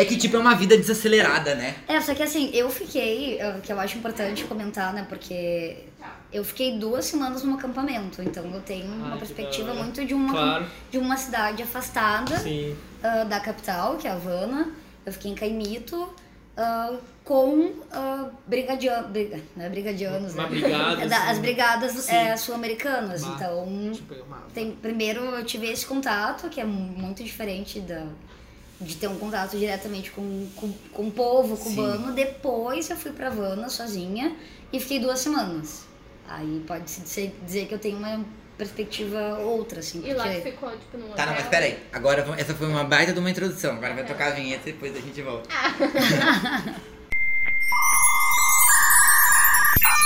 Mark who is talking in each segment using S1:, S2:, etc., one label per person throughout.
S1: É que, tipo, é uma vida desacelerada, né?
S2: É, só que assim, eu fiquei, eh, que eu acho importante comentar, né? Porque eu fiquei duas semanas no acampamento, então eu tenho uma
S3: Ai,
S2: perspectiva muito de uma,
S3: Claro.
S2: de uma cidade afastada
S3: Sim.
S2: ah, da capital, que é Havana. Eu fiquei em Caimito ah, com uh, brigadianos, briga, não é brigadianos, né?
S3: brigada,
S2: É da-
S3: assim.
S2: As brigadas eh, sul-americanas, então... Tem, primeiro eu tive esse contato, que é muito diferente da, de ter um contato diretamente com, com, com o povo
S1: Sim.
S2: cubano. Depois eu fui pra Havana sozinha e fiquei duas semanas. Aí pode-se dizer, dizer que eu tenho uma perspectiva outra, assim.
S4: E lá
S2: porque-
S4: que ficou, tipo, no
S1: Tá, não, mas peraí. Agora, essa foi uma baita de uma introdução. Agora vai tocar a vinheta e depois a gente volta.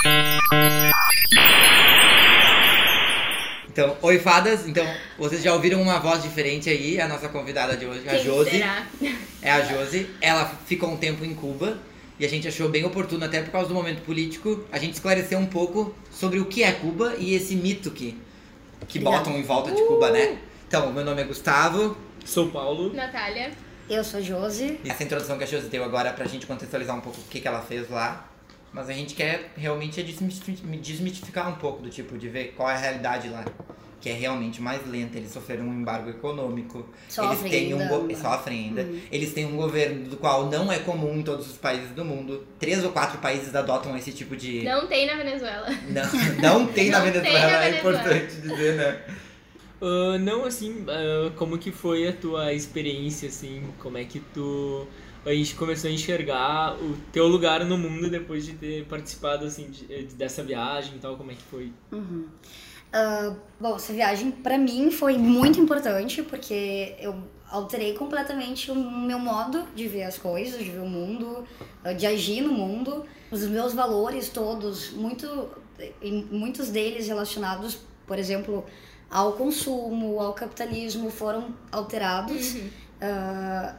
S1: Então, oi fadas. Então, vocês já ouviram uma voz diferente aí, a nossa convidada de hoje, a
S4: Quem
S1: Josi.
S4: será?
S1: É a Josi. Ela ficou um tempo em Cuba e a gente achou bem oportuno, até por causa do momento político, a gente esclarecer um pouco sobre o que é Cuba e esse mito que, que
S2: Obrigada.
S1: botam em volta de Cuba, né? Então, meu nome é Gustavo.
S3: Sou Paulo.
S4: Natália.
S2: Eu sou Josi.
S1: E essa introdução que a Josi deu agora pra gente contextualizar um pouco o que, que ela fez lá. Mas a gente quer realmente é desmitificar um pouco do tipo, de ver qual é a realidade lá. Que é realmente mais lenta. Eles sofreram um embargo econômico.
S2: Sofrem
S1: eles têm um
S2: ainda.
S1: go- sofrem ainda.
S2: Uhum.
S1: Eles têm um governo do qual não é comum em todos os países do mundo. Três ou quatro países adotam esse tipo de.
S4: Não tem na Venezuela.
S1: Não, não tem na
S4: Não tem
S1: Venezuela,
S4: na
S1: é
S4: Venezuela.
S1: importante dizer, né?
S3: Ah, não, assim, ah, como que foi a tua experiência, assim, como é que tu a gente começou a enxergar o teu lugar no mundo depois de ter participado, assim, de- dessa viagem e tal, como é que foi?
S2: Uhum. Ah, bom, essa viagem pra mim foi muito importante porque eu alterei completamente o meu modo de ver as coisas, de ver o mundo, ah, de agir no mundo. Os meus valores todos, muito, muitos deles relacionados, por exemplo, ao consumo, ao capitalismo, foram alterados
S4: Uhum.
S2: ah,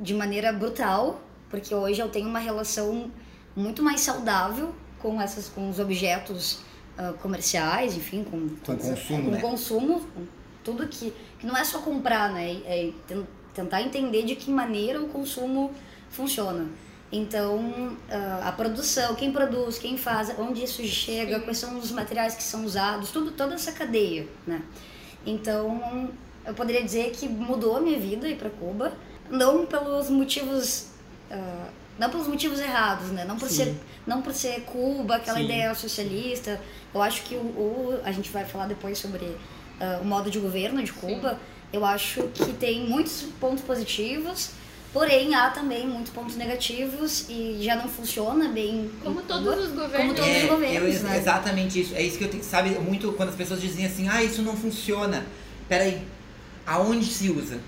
S2: de maneira brutal, porque hoje eu tenho uma relação muito mais saudável com essas com os objetos ah, comerciais, enfim, com,
S1: Com
S2: todas-
S1: consumo,
S2: com
S1: né?
S2: consumo, com tudo que, que não é só comprar, né? É ten- tentar entender de que maneira o consumo funciona. Então, ah, a produção, quem produz, quem faz, onde isso chega, quais são os materiais que são usados, tudo, toda essa cadeia, né? Então, eu poderia dizer que mudou a minha vida ir para Cuba, não pelos motivos ah, não pelos motivos errados, né? Não por
S3: Sim.
S2: ser não por ser Cuba, aquela
S3: Sim.
S2: ideia socialista. Eu acho que o, o- a gente vai falar depois sobre ah, o modo de governo de Cuba. Eu acho que tem muitos pontos positivos, porém há também muitos pontos negativos e já não funciona bem.
S4: Como todos
S2: Cuba.
S4: os governos.
S2: todos os
S1: É,
S2: governos,
S1: eu-
S2: né?
S1: Exatamente isso. É isso que eu tenho que sabe muito quando as pessoas dizem assim, ah, isso não funciona. Peraí, aonde se usa?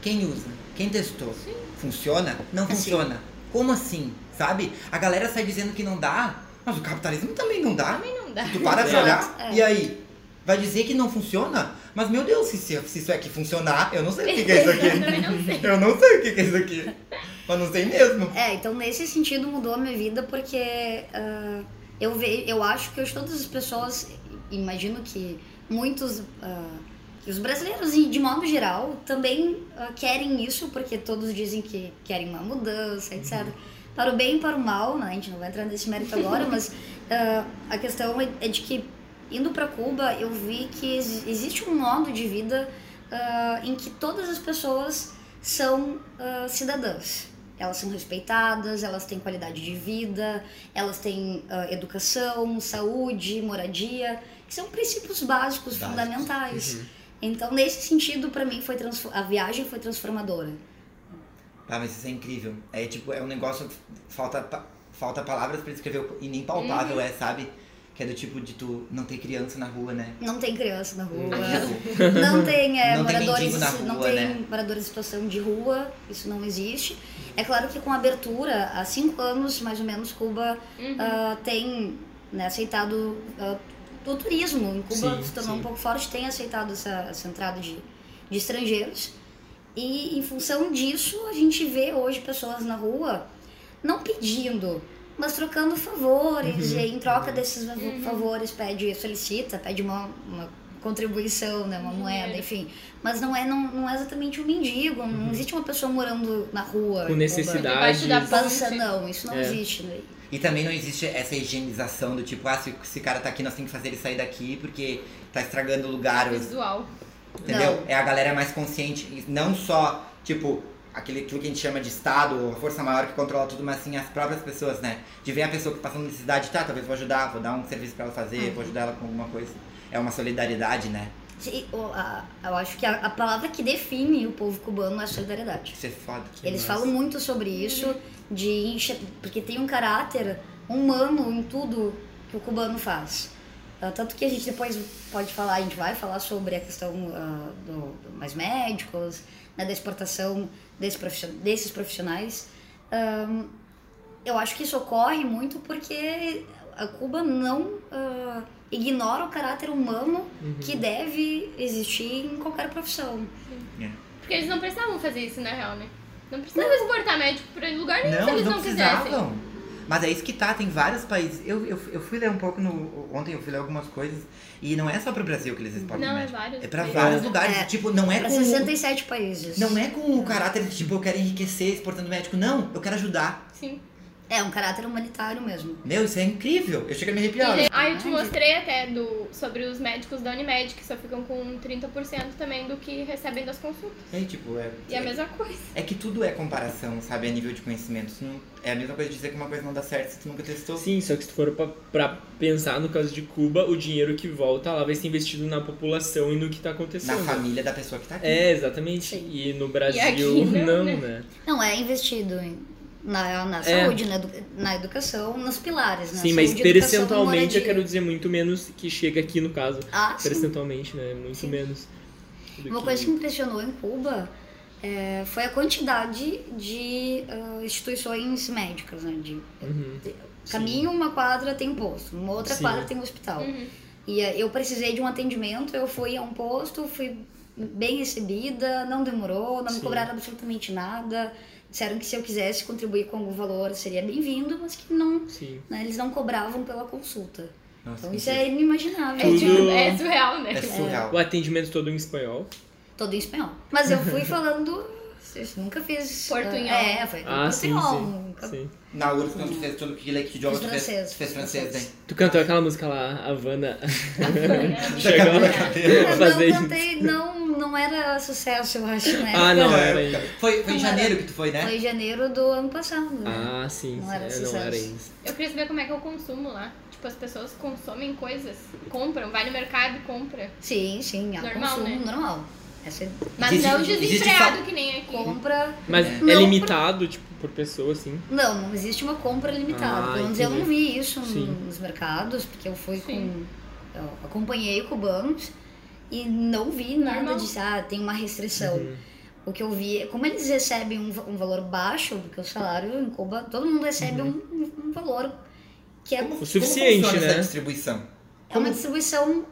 S1: Quem usa? Quem testou? Funciona? Não
S2: Assim.
S1: funciona. Como assim? Sabe? A galera sai dizendo que não dá, mas o capitalismo também não dá.
S4: Também não dá.
S1: Tu para pra
S2: Exato,
S1: olhar,
S2: é.
S1: e aí? Vai dizer que não funciona? Mas meu Deus, se, se, se isso aqui funcionar, eu não sei o que, que é isso aqui.
S4: Eu também não sei.
S1: Eu não sei o que, que é isso aqui. Mas não sei mesmo.
S2: É, então nesse sentido mudou a minha vida porque ah, eu, ve, eu acho que hoje todas as pessoas, imagino que muitos, ah, que os brasileiros e de modo geral também ah, querem isso porque todos dizem que querem uma mudança, etc. Para o bem e para o mal, né? a gente não vai entrar nesse mérito agora, mas ah, a questão é, é de que indo para Cuba eu vi que ex- existe um modo de vida ah, em que todas as pessoas são cidadãs. Elas são respeitadas, elas têm qualidade de vida, elas têm educação, saúde, moradia, que são princípios básicos,
S1: Básicos.
S2: fundamentais. Então, nesse sentido, para mim, foi a viagem foi transformadora.
S1: Ah, mas isso é incrível. É tipo, é um negócio. Falta, falta palavras pra descrever e nem palpável
S2: Uhum.
S1: é, sabe? Que é do tipo de tu não ter criança na rua, né?
S2: Não tem criança na rua,
S1: Tipo,
S2: não tem, é,
S1: Não tem
S2: moradores,
S1: mendigo na
S2: não
S1: rua,
S2: tem
S1: né?
S2: moradores em situação de rua, isso não existe. É claro que com a abertura, há cinco anos, mais ou menos, Cuba
S4: Uhum.
S2: ah, tem né, aceitado ah, o turismo. Em Cuba
S3: Sim,
S2: se tornou
S3: sim.
S2: um pouco forte, tem aceitado essa, essa entrada de, de estrangeiros. E em função disso, a gente vê hoje pessoas na rua não pedindo, mas trocando favores.
S3: Uhum.
S2: E aí, em troca desses favores, pede, solicita, pede uma, uma contribuição, né? Uma moeda,
S4: Dinheiro.
S2: enfim. Mas não é, não, não é exatamente um mendigo, não existe uma pessoa morando na rua.
S3: Com
S2: em
S3: necessidades.
S4: Debaixo da
S2: Cuba. Pança, não, isso não
S3: É.
S2: existe. Né?
S1: E também não existe essa higienização do tipo, ah, se esse cara tá aqui, nós temos que fazer ele sair daqui porque tá estragando o lugar.
S4: Visual.
S1: Entendeu?
S2: Não.
S1: É a galera mais consciente. Não só, tipo, aquele aquilo que a gente chama de Estado, ou a força maior que controla tudo, mas sim as próprias pessoas, né? De ver a pessoa que tá passando necessidade, tá, talvez vou ajudar, vou dar um serviço pra ela fazer, vou ajudar ela com alguma coisa. É uma solidariedade, né?
S2: A- Eu acho que a, a palavra que define o povo cubano é solidariedade.
S1: Isso é foda.
S2: Eles
S3: massa.
S2: falam muito sobre isso, de porque tem um caráter humano em tudo que o cubano faz. Ah, tanto que a gente depois pode falar, a gente vai falar sobre a questão ah, do, do mais médicos, né, da exportação desse profission- desses profissionais. Ahn, eu acho que isso ocorre muito porque a Cuba não ah, ignora o caráter humano que deve existir em qualquer profissão.
S4: Porque eles não precisavam fazer isso, na real, né? Não precisavam exportar médico pra lugar nenhum se
S1: Não,
S4: eles
S1: eles
S4: não,
S1: não
S4: quisessem.
S1: precisavam. Mas é isso que tá, tem vários países. Eu, eu, eu fui ler um pouco no. Ontem eu fui ler algumas coisas. E não é só pro Brasil que eles exportam
S4: Não, é
S1: médico.
S4: vários
S1: É pra
S4: países.
S1: vários lugares.
S2: É.
S1: Tipo, não é
S2: Para
S1: com.
S2: 67 países.
S1: Não é com o caráter de tipo, eu quero enriquecer exportando médico. Não, eu quero ajudar.
S4: Sim.
S2: É um caráter humanitário mesmo.
S1: Meu, isso é incrível. Eu chego a me arrepiar.
S4: E, ah, eu te mostrei até do, sobre os médicos da Unimed, que só ficam com 30% também do que recebem das consultas.
S1: É, tipo, é.
S4: E a mesma coisa.
S1: É que tudo é comparação, sabe? A nível de conhecimento. Não- é a mesma coisa de dizer que uma coisa não dá certo se tu nunca testou.
S3: Sim, só que se tu for pra, pra pensar no caso de Cuba, o dinheiro que volta lá vai ser investido na população e no que tá
S1: Na
S3: acontecendo.
S1: família da pessoa que tá aqui.
S3: É, exatamente.
S2: Sim.
S3: E no Brasil,
S4: aqui não,
S3: não,
S4: né?
S3: né?
S2: Não, é investido em- na, na
S3: É.
S2: saúde, na, edu- na educação, nos pilares, né?
S3: Sim, mas
S2: Saúde, educação e
S3: percentualmente eu quero dizer muito menos que chega aqui no caso.
S2: Ah, sim.
S3: Percentualmente, né? Muito
S2: Sim.
S3: menos.
S2: Uma
S3: que-
S2: coisa que me impressionou em Cuba é, foi a quantidade de ah, instituições médicas, né? De,
S3: Uhum.
S2: de- caminho uma quadra tem um posto, uma outra
S3: Sim.
S2: quadra tem um hospital.
S4: Uhum.
S2: E eh, eu precisei de um atendimento, eu fui a um posto, fui bem recebida, não demorou, não me
S3: Sim.
S2: cobraram absolutamente nada. Disseram que se eu quisesse contribuir com algum valor seria bem-vindo, mas que não, né, eles não cobravam pela consulta.
S1: Nossa,
S2: Então isso é inimaginável.
S4: É,
S3: Tudo-
S4: é surreal, né?
S1: É surreal.
S3: O atendimento todo em espanhol.
S2: Todo em espanhol. Mas eu fui falando. Eu nunca fiz.
S4: Portunhol.
S2: É, foi
S3: Ah, sim,
S2: portunhol.
S3: sim.
S2: Nunca-
S3: sim.
S1: Na URSS, quando tu fez tudo que, que idioma
S2: Fiz
S1: tu fez,
S2: francês,
S1: tu fez francês, né?
S3: Tu cantou aquela música lá, Havana.
S2: Eu
S3: Chegou
S2: não
S3: fazer
S2: cantei, não, não era sucesso, eu acho, né?
S3: Ah, não,
S1: Na
S3: era.
S1: Foi, foi em
S2: Não era.
S1: janeiro que tu foi, né?
S2: Foi em janeiro do ano passado. né?
S3: Ah, sim,
S2: Não
S3: sim.
S2: era
S3: é,
S2: sucesso.
S3: não era ainda.
S4: Eu queria saber como é que é o consumo lá. Tipo, as pessoas consomem coisas, compram, vai no mercado e compra.
S2: Sim, sim, é
S4: Normal,
S2: consumo
S4: né?
S2: normal. Essa é-
S4: Mas
S1: Existe-
S4: não desenfreado que nem aqui.
S2: compra.
S3: Mas
S1: É.
S3: é, limitado, tipo, por pessoa, assim.
S2: Não, não existe uma compra limitada.
S3: Ah,
S2: Pelo menos eu não vi isso
S3: Sim.
S2: nos mercados, porque eu fui
S4: Sim.
S2: com. Eu acompanhei cubanos e não vi nada
S4: Normal.
S2: de ah, tem uma restrição.
S3: Uhum.
S2: O que eu vi, como eles recebem um, um valor baixo, porque o salário em Cuba, todo mundo recebe um, um valor que é,
S3: O suficiente,
S1: como
S3: né?
S1: essa distribuição?
S2: é uma distribuição.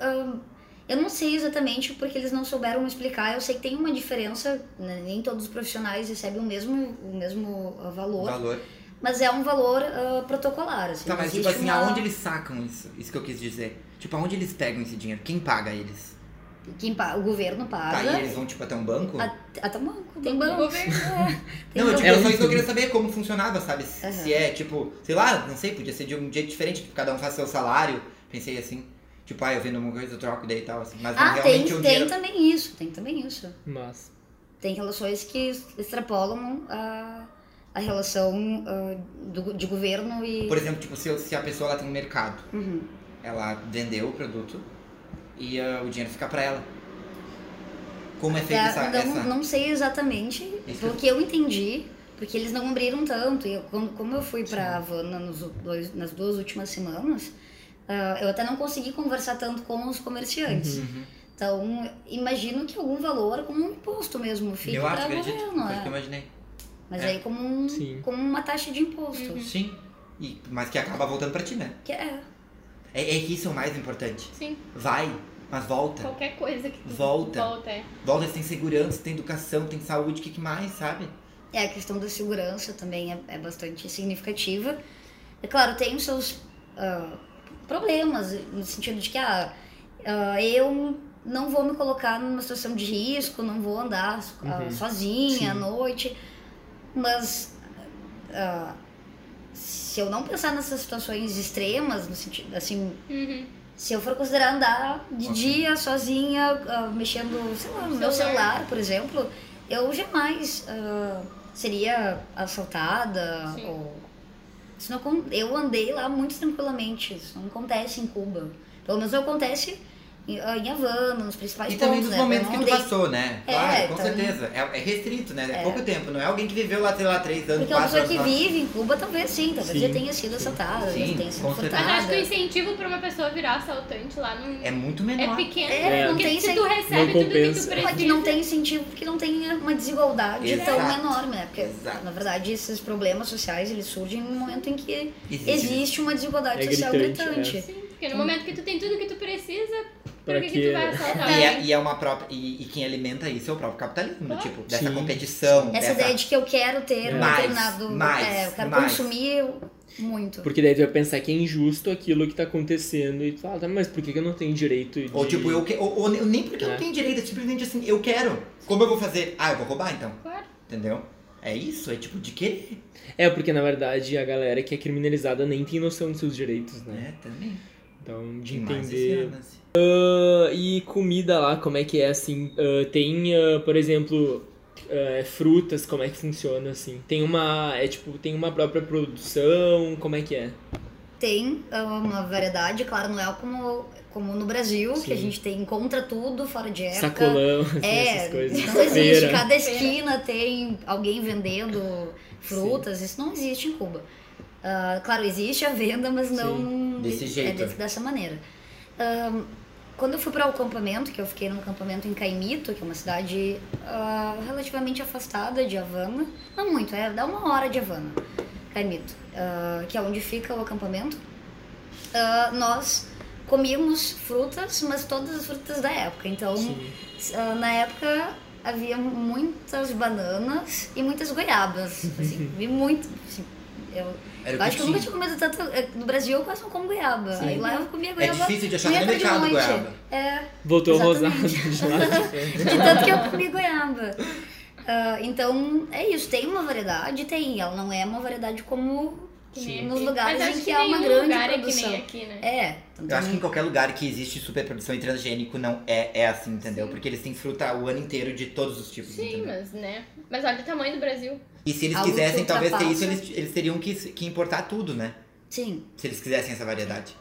S2: Eu não sei exatamente porque eles não souberam me explicar. Eu sei que tem uma diferença, né, nem todos os profissionais recebem o mesmo, o mesmo ah, valor,
S1: Valor.
S2: mas é um valor ah, protocolar. Assim,
S1: Tá, mas tipo assim,
S2: uma-
S1: aonde eles sacam isso? Isso que eu quis dizer. Tipo, aonde eles pegam esse dinheiro? Quem paga eles?
S2: Quem pa- o governo
S1: Tá,
S2: paga.
S1: e eles vão tipo até um banco?
S2: a- Até um banco. Tem
S4: O
S2: banco.
S4: governo.
S2: Tem
S1: Não, eu,
S2: banco.
S1: tipo,
S3: É
S1: só isso que eu queria saber como funcionava, sabe? Se,
S2: Aham.
S1: se é, tipo, sei lá, não sei, podia ser de um jeito diferente, tipo, cada um faz seu salário. Pensei assim, tipo, ah, eu vendo uma coisa, eu troco daí e tal, assim. Mas
S2: Ah, tem,
S1: realmente um
S2: tem
S1: dinheiro...
S2: também isso. Tem também isso.
S3: Mas.
S2: Tem relações que extrapolam a, a relação ah, do, de governo e.
S1: Por exemplo, tipo, se, se a pessoa ela tem um mercado,
S2: Uhum.
S1: ela vendeu o produto e ah, o dinheiro fica pra ela. Como é feita
S2: É,
S1: essa,
S2: não,
S1: essa...
S2: não sei exatamente,
S1: Isso.
S2: pelo que eu entendi, porque eles não abriram tanto. E eu, como, como eu fui pra Havana nos dois, nas duas últimas semanas, ah, eu até não consegui conversar tanto com os comerciantes.
S1: Uhum.
S2: Então, imagino que algum valor, como um imposto mesmo, fique
S1: Eu acho,
S2: para
S1: acredito,
S2: governo.
S1: foi o que eu
S2: É.
S1: imaginei.
S2: Mas
S1: É.
S2: aí como, um,
S3: Sim.
S2: como uma taxa de imposto.
S4: Uhum.
S1: Sim, e, mas que acaba voltando pra ti, né?
S2: Que é.
S1: É, é que isso é o mais importante.
S4: Sim,
S1: Vai, mas volta.
S4: qualquer coisa que tu
S1: Volta.
S4: volta é.
S1: Volta, tem segurança, tem educação, tem saúde, o que, que mais, sabe?
S2: É, a questão da segurança também é, é bastante significativa. É claro, tem os seus ah, problemas, no sentido de que ah, ah, eu não vou me colocar numa situação de risco, não vou andar ah,
S3: Uhum.
S2: sozinha
S3: Sim.
S2: à noite. Mas ah, se eu não pensar nessas situações extremas, no sentido assim,
S4: Uhum.
S2: se eu for considerar andar de
S1: Ok.
S2: dia sozinha, ah, mexendo, sei lá, no meu
S4: Celular.
S2: celular, por exemplo, eu jamais ah, seria assaltada
S4: Sim.
S2: ou isso não, eu andei lá muito tranquilamente. Isso não acontece em Cuba. Pelo menos não acontece em, ah, em Havana, nos principais
S1: E também
S2: pontos,
S1: nos
S2: né?
S1: momentos que tu passou, né?
S2: É,
S1: Claro, com
S2: então-
S1: certeza. É, é restrito, né? É,
S2: É.
S1: pouco tempo. Não é alguém que viveu lá, sei lá, três anos,
S2: Porque uma
S1: quatro
S2: pessoa
S1: anos.
S2: que
S1: lá.
S2: vive em Cuba, talvez sim, talvez
S3: Sim,
S2: já tenha sido assaltada,
S1: Sim,
S2: já tenha sido
S1: com certeza.
S4: Mas acho que o
S2: furtada.
S4: incentivo pra uma pessoa virar assaltante lá não
S1: É muito
S4: é
S1: menor.
S4: pequeno.
S2: É,
S3: não
S4: porque
S2: tem
S4: se tu recebe tudo que tu precisa.
S2: Mas que não tem incentivo porque não tem uma desigualdade
S1: Exato.
S2: tão enorme, né? Porque,
S1: Exato.
S2: na verdade, esses problemas sociais, eles surgem no momento em que
S1: Existe.
S2: existe uma desigualdade
S3: É
S2: social
S3: gritante,
S2: gritante.
S4: Sim, porque no momento que tu tem tudo que tu precisa,
S3: Pra
S4: pra que, que
S3: quê?
S4: tu vai assaltar?
S1: E é, e é uma própria. E, e quem alimenta isso é o próprio capitalismo,
S4: Claro.
S1: tipo, dessa
S3: Sim.
S2: Essa
S1: competição. dessa...
S2: ideia de que eu quero ter um
S1: Mais,
S2: determinado.
S1: mais,
S2: é, eu quero
S1: mais.
S2: consumir muito.
S3: Porque daí tu vai pensar que é injusto aquilo que tá acontecendo e tu fala, tá, mas por que eu não tenho direito de...
S1: Ou tipo, eu que... ou, ou nem porque eu
S3: É.
S1: não tenho direito, é simplesmente assim, eu quero. Como eu vou fazer? Ah, eu vou roubar então.
S4: Claro.
S1: Entendeu? É isso, é tipo de querer.
S3: É, porque na verdade a galera que é criminalizada nem tem noção dos seus direitos, né?
S1: É, também.
S3: Então, de
S1: Tem mais esse
S3: entender...
S1: lance.
S3: Ah, e comida lá, como é que é, assim? Ah, tem, ah, por exemplo, frutas, como é que funciona, assim? Tem uma, é tipo, tem uma própria produção, como é que é?
S2: Tem uma variedade, claro, não é como, como no Brasil, que a
S3: Sim.
S2: gente tem, encontra tudo fora de época.
S3: Sacolão, assim,
S2: É,
S3: essas coisas.
S2: não existe.
S3: Feira.
S2: Cada esquina tem alguém vendendo frutas. Isso não existe em Cuba. Claro, existe a venda, mas não
S1: Desse
S2: é
S1: jeito.
S2: desse- dessa maneira. Ah, quando eu fui para o acampamento, que eu fiquei num acampamento em Caimito, que é uma cidade ah, relativamente afastada de Havana, não muito, é dá uma hora de Havana, Caimito, ah, que é onde fica o acampamento. Ah, nós comíamos frutas, mas todas as frutas da época. Então, na época havia muitas bananas e muitas goiabas. Assim, vi muito. assim, eu
S1: Era
S2: acho que eu nunca
S1: tinha.
S2: comido tanto. eh, No Brasil eu quase não como goiaba.
S3: Sim.
S2: Aí lá eu comia
S1: É
S2: goiaba.
S1: difícil de achar no mercado
S2: noite.
S1: goiaba.
S2: É,
S3: Voltou
S2: Exatamente.
S3: rosado de lá.
S2: de tanto que eu comi goiaba. Ah, então, é isso. Tem uma variedade, tem. Ela não é uma variedade como
S4: Nem
S2: nos lugares
S4: Mas
S2: em
S4: acho
S2: que há uma grande
S4: lugar é que
S2: produção.
S4: nem aqui, né?
S2: É. tanto
S1: Eu acho que em qualquer lugar que existe superprodução e transgênico não é, é assim, entendeu?
S4: Sim.
S1: Porque eles têm fruta o ano inteiro de todos os tipos,
S4: Sim,
S1: entendeu?
S4: mas né? Mas olha o tamanho do Brasil.
S1: E se eles
S2: que
S1: quisessem talvez ter isso, eles, eles teriam que, que importar tudo, né?
S2: Sim.
S1: Se eles quisessem essa variedade.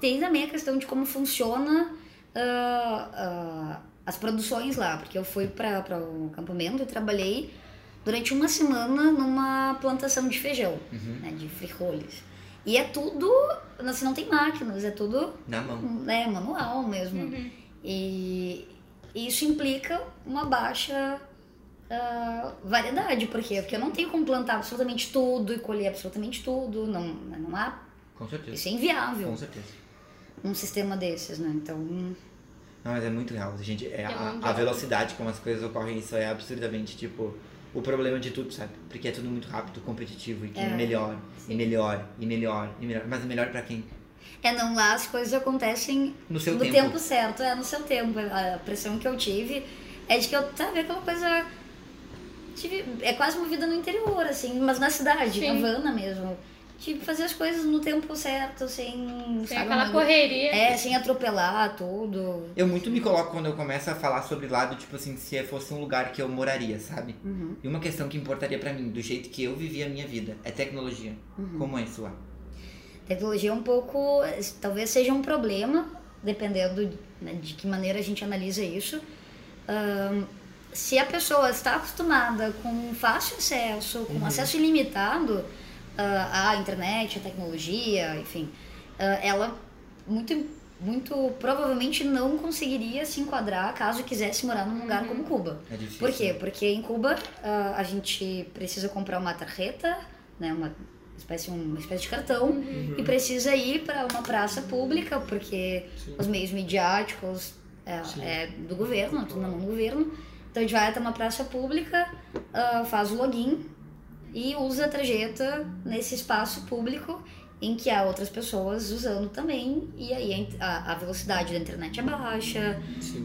S2: Tem- também a questão de como funciona ah, ah, as produções lá, porque eu fui para o acampamento e trabalhei durante uma semana numa plantação de feijão,
S1: Uhum.
S2: né, de frijoles. E é tudo, assim, não tem máquinas, é tudo
S1: Na mão.
S2: né, manual mesmo.
S4: Uhum.
S2: E isso implica uma baixa ah, variedade, por quê? Porque eu não tenho como plantar absolutamente tudo e colher absolutamente tudo, não, não há,
S1: Com certeza.
S2: isso é inviável
S1: Com certeza.
S2: um sistema desses, né? Então,
S1: Não, mas é muito real, gente. É,
S4: É
S1: a, a velocidade como as coisas ocorrem, isso é absurdamente, tipo, o problema de tudo, sabe? Porque é tudo muito rápido, competitivo e que
S2: É.
S1: melhor,
S4: Sim.
S1: e melhor, e melhor, e melhor. Mas é melhor pra quem?
S2: é não lá as coisas acontecem
S1: No seu
S2: no
S1: tempo.
S2: tempo. certo, é no seu tempo. A pressão que eu tive é de que eu, sabe, aquela coisa. Tive, é quase uma vida no interior, assim, mas na cidade,
S4: Sim.
S2: na Havana mesmo. Tipo, fazer as coisas no tempo certo, sem.
S4: Tem
S2: sabe,
S4: aquela
S2: uma-
S4: correria.
S2: É, sem atropelar tudo.
S1: Eu muito me coloco quando eu começo a falar sobre lado, tipo assim, se fosse um lugar que eu moraria, sabe?
S2: Uhum.
S1: E uma questão que importaria pra mim, do jeito que eu vivi a minha vida, é tecnologia.
S2: Uhum.
S1: Como é isso lá?
S2: Tecnologia é um pouco. Talvez seja um problema, dependendo né, de que maneira a gente analisa isso. Ahn, se a pessoa está acostumada com fácil acesso, com acesso ilimitado ah, à internet, à tecnologia, enfim, ah, ela muito, muito provavelmente não conseguiria se enquadrar caso quisesse morar num lugar como Cuba.
S1: É difícil.
S2: Por quê? Porque em Cuba ah, a gente precisa comprar uma tarjeta, né, uma espécie, uma espécie de cartão, e precisa ir para uma praça pública, porque
S3: Sim.
S2: os meios midiáticos é, é do governo, tudo na mão do governo. Então a gente vai até uma praça pública, ah, faz o login e usa a tarjeta nesse espaço público em que há outras pessoas usando também, e aí a, a velocidade da internet é baixa,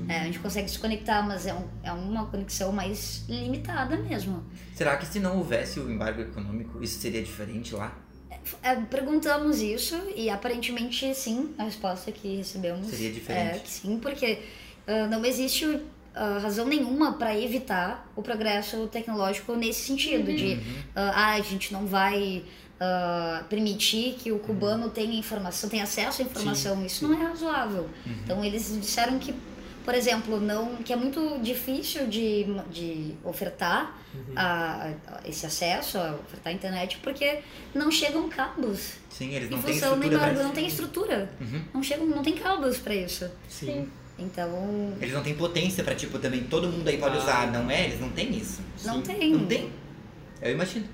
S2: é, a gente consegue se conectar, mas é, um, é uma conexão mais limitada mesmo.
S1: Será que se não houvesse o embargo econômico, isso seria diferente lá?
S2: É, perguntamos isso e aparentemente sim, a resposta que recebemos
S1: Seria diferente.
S2: é que sim, porque ah, não existe ah, razão nenhuma para evitar o progresso tecnológico nesse sentido de ah, ah, a gente não vai ah, permitir que o cubano tenha informação, tenha acesso à informação, isso não é razoável. Então eles disseram que por exemplo, não que é muito difícil de, de ofertar a, a- esse acesso, a ofertar a internet, porque não chegam cabos.
S1: Sim, eles não têm estrutura
S2: não tem estrutura.
S1: Uhum.
S2: Não, chegam, não tem cabos para isso.
S3: Sim.
S2: Então,
S1: Eles não têm potência pra, tipo, também todo mundo aí pode
S3: Ah.
S1: usar, não é? Eles não têm isso.
S2: não
S3: Sim.
S2: tem.
S1: Não tem? Eu imagino.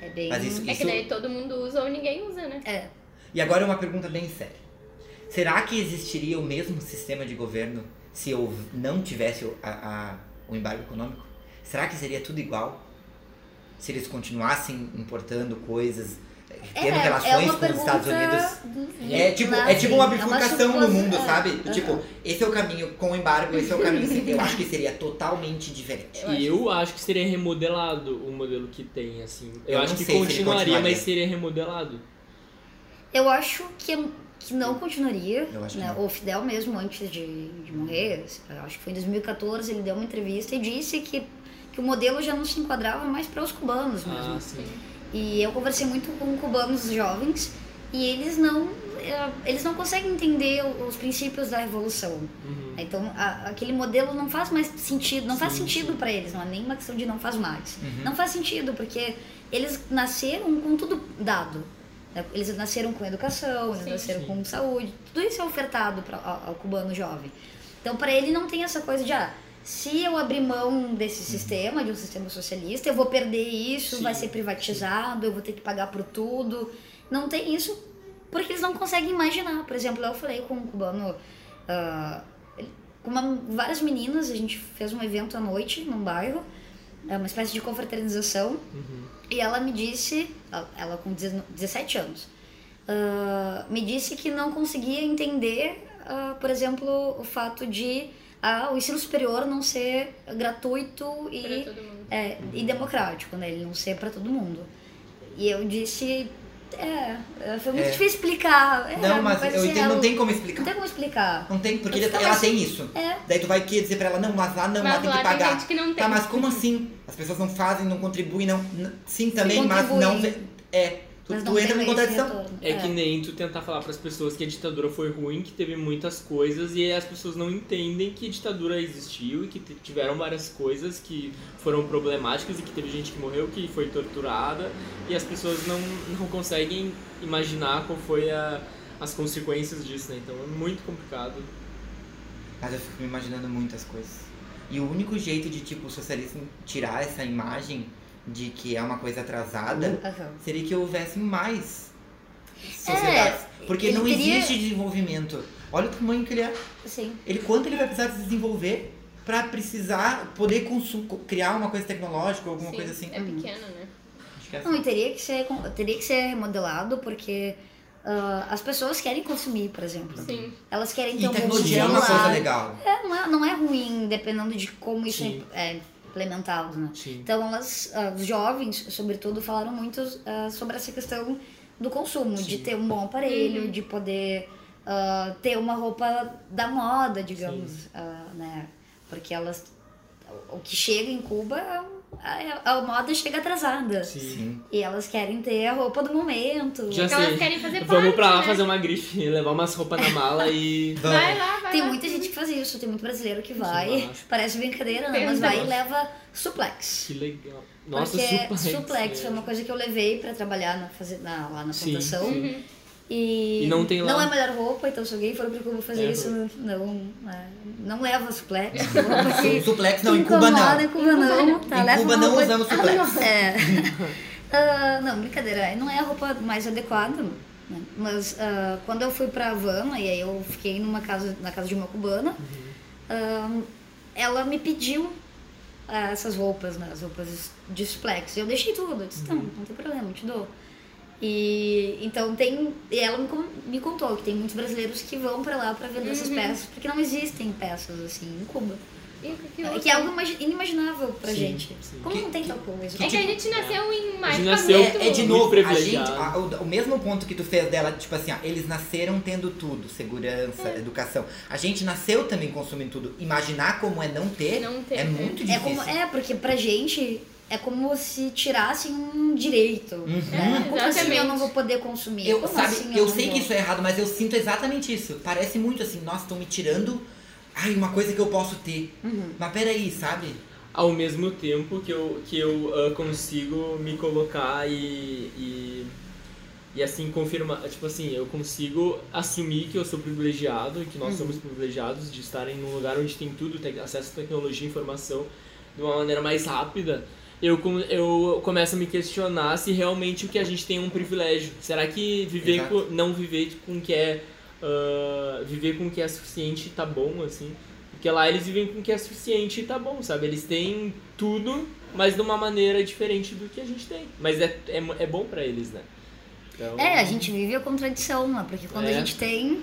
S2: É bem.
S1: Mas isso-
S4: É que daí todo mundo usa ou ninguém usa, né?
S2: É.
S1: E agora uma pergunta bem séria. Será que existiria o mesmo sistema de governo se eu não tivesse o, a, a- o embargo econômico? Será que seria tudo igual? Se eles continuassem importando coisas, tendo
S2: é,
S1: relações
S2: é
S1: com os Estados Unidos? É tipo, é
S2: nazi,
S1: tipo uma
S2: é
S1: bifurcação no
S2: suposi-
S1: mundo,
S2: é,
S1: sabe?
S2: aham.
S1: Tipo, esse é o caminho com o embargo, esse é o caminho sem. Eu acho que seria totalmente diferente.
S4: Eu acho
S3: E eu acho que seria remodelado o modelo que tem, assim. Eu,
S1: Eu
S3: acho que
S1: se
S3: continuaria,
S1: continuaria.
S3: mas seria remodelado.
S2: Eu acho que, que não continuaria.
S1: Eu acho que
S2: né?
S1: não.
S2: O Fidel mesmo, antes de, de morrer, eu acho que foi em 2014, ele deu uma entrevista e disse que, que o modelo já não se enquadrava mais para os cubanos mesmo.
S3: Ah, sim.
S2: E eu conversei muito com cubanos jovens e eles não eh, eles não conseguem entender os princípios da revolução.
S3: Uhum.
S2: Então a- aquele modelo não faz mais sentido, não faz
S3: Sim,
S2: sentido para eles, não é nem uma questão de não faz mais.
S1: Uhum.
S2: Não faz sentido porque eles nasceram com tudo dado. né? Eles nasceram com educação, eles
S4: Sim,
S2: nasceram
S3: sim.
S2: com saúde, tudo isso é ofertado pra, ao, ao cubano jovem. Então para ele não tem essa coisa de ah, se eu abrir mão desse sistema, de um sistema socialista, eu vou perder isso,
S3: Sim,
S2: vai ser privatizado, eu vou ter que pagar por tudo. Não tem isso porque eles não conseguem imaginar. Por exemplo, eu falei com um cubano, ah, ele- com uma- várias meninas, a gente fez um evento à noite num bairro, é uma espécie de confraternização,
S3: Uhum.
S2: e ela me disse, ela- com 19 17 anos, ah, me disse que não conseguia entender, ah, por exemplo, o fato de ah, o ensino superior não ser gratuito e, é, e democrático, né? Ele não ser para todo mundo. E eu disse, é, foi muito
S1: É.
S2: difícil explicar. É,
S1: Não, mas eu
S2: assim,
S1: entendo, não tem como
S2: não
S1: explicar.
S2: tem como explicar.
S1: Não tem, porque ele- ela
S2: assim,
S1: tem isso.
S2: É,
S1: Daí tu vai querer dizer pra ela, não, mas lá não, lá
S4: Mas
S1: tem
S4: lá
S1: que
S4: tem
S1: pagar.
S4: gente que não tem.
S1: Tá, mas como assim? As pessoas não fazem, não contribuem, não. Sim, também, mas não. É, tu, tu
S2: não
S1: entra contradição.
S2: retorno.
S3: É que nem tu tentar falar pras pessoas que a ditadura foi ruim, que teve muitas coisas e as pessoas não entendem que a ditadura existiu e que tiveram várias coisas que foram problemáticas e que teve gente que morreu, que foi torturada e as pessoas não, não conseguem imaginar qual foi a, as consequências disso, né? Então é muito complicado.
S1: Mas eu fico me imaginando muitas coisas. E o único jeito de, tipo, o socialismo tirar essa imagem de que é uma coisa atrasada
S2: Aham.
S1: seria que houvesse mais sociedades. Porque
S2: É, ele
S1: não
S2: teria-
S1: existe desenvolvimento. Olha o tamanho que ele é.
S2: Sim.
S1: Ele quanto ele vai precisar se desenvolver pra precisar poder criar uma coisa tecnológica ou alguma
S4: Sim,
S1: coisa assim.
S4: É pequeno, né?
S1: É
S2: Não,
S1: assim.
S2: e teria que ser, teria que ser remodelado porque ah, as pessoas querem consumir, por exemplo.
S4: Sim.
S2: Elas querem ter
S1: E
S2: um bom
S1: tecnologia é uma coisa legal.
S2: É, não, é, não é ruim, dependendo de como isso
S3: Sim.
S2: é implementado, né?
S3: Sim.
S2: Então, elas, ah, os jovens, sobretudo, falaram muito ah, sobre essa questão do consumo, de
S3: Sim.
S2: ter um bom aparelho,
S4: Uhum.
S2: de poder ah, ter uma roupa da moda, digamos, ah, né? Porque elas, o que chega em Cuba, a, a moda chega atrasada.
S3: Sim.
S1: Sim.
S2: E elas querem ter a roupa do momento.
S3: Já
S4: Porque elas
S3: sei.
S4: querem fazer
S3: Vamos pra lá
S4: né?
S3: fazer uma grife, levar umas roupas na mala e.
S4: Vai lá, vai
S2: Tem
S4: lá.
S2: muita gente que faz isso, tem muito brasileiro que vai, parece brincadeira?
S4: Tem
S2: Mas vai e leva suplex.
S3: Que legal. Nossa,
S2: porque
S3: suplex.
S2: suplex
S3: é.
S2: foi uma coisa que eu levei pra trabalhar na, faze- na- lá na
S3: Sim,
S2: plantação.
S3: sim.
S4: Uhum.
S2: E,
S3: E não tem lá.
S2: Não é a melhor roupa, então se alguém for pro Cuba fazer
S3: É,
S2: isso, não, é, não leva suplex. roupa
S1: Suplex não, em Cuba não.
S2: Em Cuba não, tá?
S1: Em
S2: leva
S1: Cuba não usamos suplex.
S2: É. Ah, não, brincadeira, não é a roupa mais adequada. né? Mas ah, quando eu fui pra Havana, e aí eu fiquei numa casa, na casa de uma cubana, ah, ela me pediu essas roupas, né? As roupas de suplex. Eu deixei tudo, eu disse, não, não tem problema, eu te dou. E então tem. E ela me, me contou que tem muitos brasileiros que vão pra lá pra vender essas
S4: Uhum.
S2: peças, porque não existem peças assim em Cuba.
S4: E o que que
S2: É que é algo imagi- inimaginável pra
S3: Sim,
S2: gente.
S3: sim.
S2: Como
S1: Que-
S2: não tem
S1: que-
S2: tal coisa?
S4: É que a gente nasceu em mais
S3: A gente nasceu-
S4: muito...
S1: É, é de novo, a gente,
S3: privilegiado.
S1: a- o, o mesmo ponto que tu fez dela, tipo assim, ó, eles nasceram tendo tudo, segurança,
S4: É.
S1: educação. A gente nasceu também consumindo tudo. Imaginar como é não ter,
S4: Não ter,
S1: é
S4: né?
S1: muito
S2: É,
S1: difícil.
S2: como, é, porque pra gente é como se tirassem um direito.
S1: Uhum.
S2: né? Como assim eu não vou poder consumir?
S1: Eu,
S2: como
S1: sabe,
S2: assim
S1: eu
S2: não
S1: sei
S2: vou?
S1: que isso é errado, mas eu sinto exatamente isso. Parece muito assim, nossa, estão me tirando. Ai, uma coisa que eu posso ter.
S2: Uhum.
S1: Mas peraí, sabe?
S3: Ao mesmo tempo que eu, que eu ah, consigo me colocar e, e, e assim confirmar, tipo assim, eu consigo assumir que eu sou privilegiado e que nós somos privilegiados de estarem num lugar onde tem tudo, tem acesso à tecnologia e informação de uma maneira mais rápida. Eu, eu começo a me questionar se realmente o que a gente tem é um privilégio. Será que viver
S1: Exato.
S3: com, não viver com o que é ah, viver com o que é suficiente tá bom assim? Porque lá eles vivem com o que é suficiente e tá bom, sabe? Eles têm tudo, mas de uma maneira diferente do que a gente tem. Mas é, é, é bom pra eles, né? Então,
S2: É, a gente vive a contradição, né? Porque quando
S3: É.
S2: a gente tem,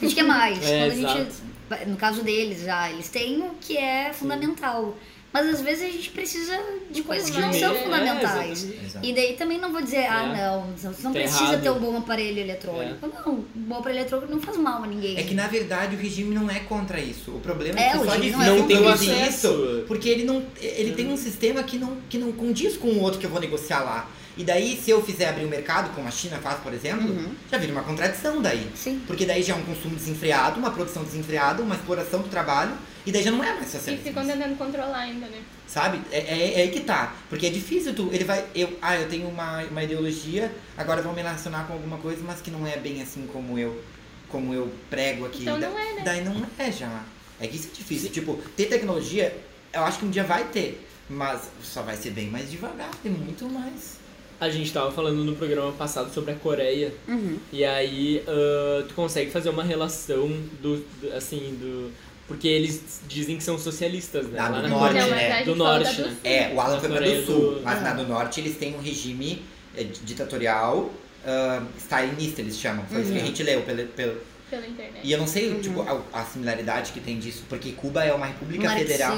S2: a gente quer mais.
S3: É,
S2: quando a gente, no caso deles já, eles têm o que é fundamental. Mas às vezes a gente precisa de coisas que não são
S4: é,
S2: fundamentais.
S1: Exato.
S2: E daí também não vou dizer, ah,
S3: É.
S2: não, você não
S3: Tá
S2: precisa
S3: errado.
S2: ter um bom aparelho eletrônico. Não, um bom aparelho eletrônico não faz mal a ninguém.
S1: É que na verdade o regime não é contra isso. O problema
S2: É,
S1: é que
S2: o
S1: só diz
S2: não é
S3: Não tem o
S1: isso.
S3: acesso.
S1: Porque ele não. Ele tem um sistema que não, que não condiz com o outro que eu vou negociar lá. E daí, se eu fizer abrir o mercado, como a China faz, por exemplo,
S2: Uhum.
S1: já vira uma contradição daí.
S2: Sim.
S1: Porque daí já é um consumo desenfreado, uma produção desenfreada, uma exploração do trabalho, e daí já não é mais
S4: E
S1: socialismo.
S4: ficam tentando controlar ainda, né?
S1: Sabe? É, é, é aí que tá. Porque é difícil tu. Ele vai. Eu, ah, eu tenho uma, uma ideologia, agora vão me relacionar com alguma coisa, mas que não é bem assim como eu. Como eu prego aqui.
S4: Então
S1: Da-
S4: não é, né?
S1: Daí não é já. É que isso é difícil. Tipo, ter tecnologia, eu acho que um dia vai ter. Mas só vai ser bem mais devagar, tem muito mais.
S3: A gente tava falando no programa passado sobre a Coreia.
S2: Uhum.
S3: E aí ah, tu consegue fazer uma relação do, do- assim, do. Porque eles dizem que são socialistas, né?
S1: Ah,
S3: Lá
S1: do
S3: na
S1: norte,
S3: Coreia.
S4: mas
S1: né?
S3: Do norte,
S4: do
S3: né?
S1: É, o Alan
S3: Na
S1: foi pra do sul,
S3: do-
S1: mas
S2: Ah.
S1: na do norte eles têm um regime é, ditatorial, ah, stalinista eles chamam. Foi isso que a
S2: Uhum.
S1: gente leu pelo, pelo,
S4: Pela internet.
S1: E eu não sei,
S2: Uhum.
S1: tipo, a, a similaridade que tem disso, porque Cuba é uma república federal.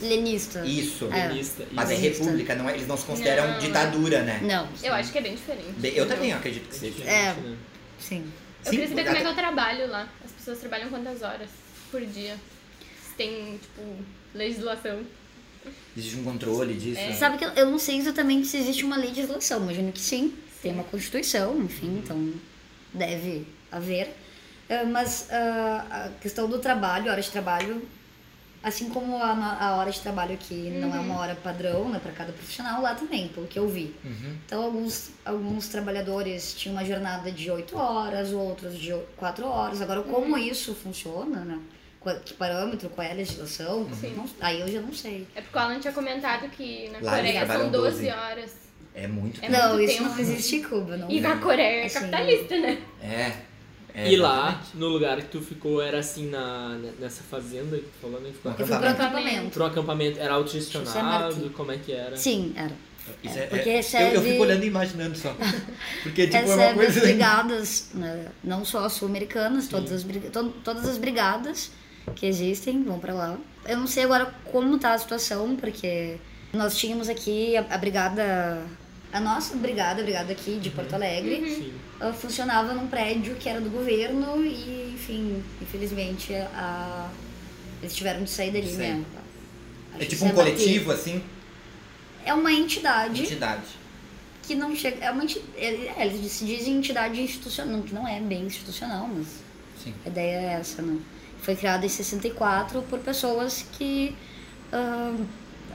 S2: Lenista.
S1: Isso.
S2: É.
S3: Comunista,
S1: Mas é república, não é, eles não se consideram
S4: Não,
S1: ditadura, né?
S2: Não.
S4: Eu acho que é bem diferente.
S1: Bem, Eu também acredito que seja.
S3: Diferente,
S2: É.
S3: né?
S2: Sim.
S4: Eu
S1: Sim,
S4: queria saber como é que é
S1: até-
S4: o trabalho lá. As pessoas trabalham quantas horas por dia? Tem, tipo, legislação.
S1: Existe um controle disso.
S4: É.
S1: né?
S2: Sabe que eu- eu não sei exatamente se existe uma legislação, imagino que sim. Tem uma constituição, enfim, então deve haver. Ah, mas ah, a questão do trabalho, hora de trabalho, assim como a, a hora de trabalho aqui não é uma hora padrão né, para cada profissional, lá também, pelo que eu vi.
S1: Uhum.
S2: Então, alguns, alguns trabalhadores tinham uma jornada de 8 horas, outros de 4 horas. Agora, como isso funciona, né? Que parâmetro, qual é a legislação?
S4: Sim.
S2: Não- aí eu já não sei.
S4: É porque o Alan tinha comentado que na
S1: Lá
S4: Coreia são 12
S1: 12.
S4: horas.
S1: É muito
S4: É
S1: tempo.
S2: não,
S4: muito
S2: isso não
S4: tempo.
S2: existe em Cuba, não.
S4: E na Coreia é
S2: Assim,
S4: capitalista, né?
S1: É. é
S3: E lá, no lugar que tu ficou, era assim, na, nessa fazenda que tu falou, né? Ficou
S2: Eu fui pro
S1: Acampamento.
S3: pro acampamento, era autogestionado, como é que era?
S2: Sim, era.
S1: Isso
S2: É,
S1: é-
S2: porque
S1: é-
S2: recebe-
S1: eu, eu fico olhando e imaginando só. Porque, tipo, é uma
S2: Recebe as
S1: coisa.
S2: brigadas, né, não só as sul-americanas, todas as, to- todas as brigadas que existem vão pra lá. Eu não sei agora como tá a situação, porque nós tínhamos aqui a, a brigada, a nossa brigada, a brigada aqui de Porto Alegre,
S3: Sim.
S2: ela funcionava num prédio que era do governo e, enfim, infelizmente, a, eles tiveram de sair dali, né? A
S1: É tipo um
S2: Martí.
S1: coletivo, assim,
S2: É uma entidade
S1: entidade.
S2: que não chega. É uma enti- é, é, eles se dizem entidade institucional, que não é bem institucional, mas
S1: Sim.
S2: a ideia é essa, né? Foi criada em 64 por pessoas que ah,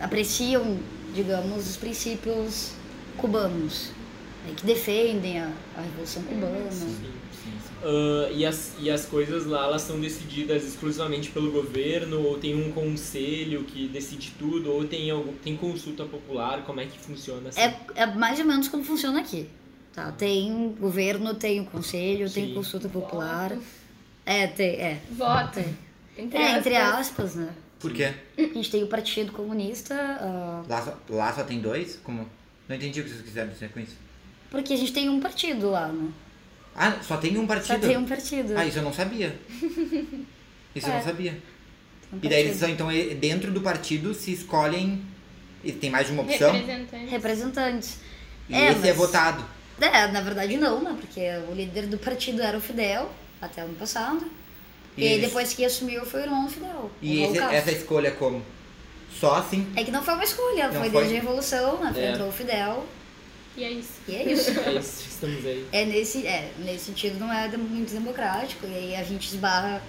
S2: apreciam, digamos, os princípios cubanos, né, que defendem a, a Revolução Cubana.
S3: Sim.
S1: Sim, sim.
S3: Ah, e, as, e as coisas lá, elas são decididas exclusivamente pelo governo, ou tem um conselho que decide tudo, ou tem, algum, tem consulta popular, como é que funciona assim?
S2: É, é mais ou menos como funciona aqui. Tá? Tem governo, tem o conselho, tem
S3: Sim.
S2: consulta popular. É, tem, é.
S4: Voto. Entre
S2: É, entre
S4: aspas.
S2: aspas, né?
S1: Por quê?
S2: A gente tem o Partido Comunista, ah,
S1: Lá só, lá só tem dois? Como? Não entendi o que vocês quiseram dizer com isso.
S2: Porque a gente tem um partido lá, né?
S1: Ah, só tem um
S2: Só
S1: partido?
S2: tem um partido.
S1: Ah, isso eu não sabia. Isso eu
S4: É.
S1: não sabia.
S2: Tem um
S1: E daí eles são, então, e- dentro do partido se escolhem. E tem mais de uma opção?
S4: Representante.
S2: Representantes.
S1: E
S2: É,
S1: esse é
S2: mas-
S1: votado.
S2: É, na verdade não, né? Porque o líder do partido era o Fidel, até ano passado. E, aí
S1: eles-
S2: depois que assumiu foi o irmão Fidel.
S1: E esse-
S2: Castro.
S1: essa escolha como? Só assim?
S2: É que não foi uma escolha,
S1: Não
S2: foi,
S1: foi?
S2: desde a Revolução, né?
S3: É.
S2: Entrou o Fidel.
S4: E é isso.
S2: E é isso.
S3: É isso, estamos aí.
S2: É nesse, é, nesse sentido não é muito democrático. E aí a gente esbarra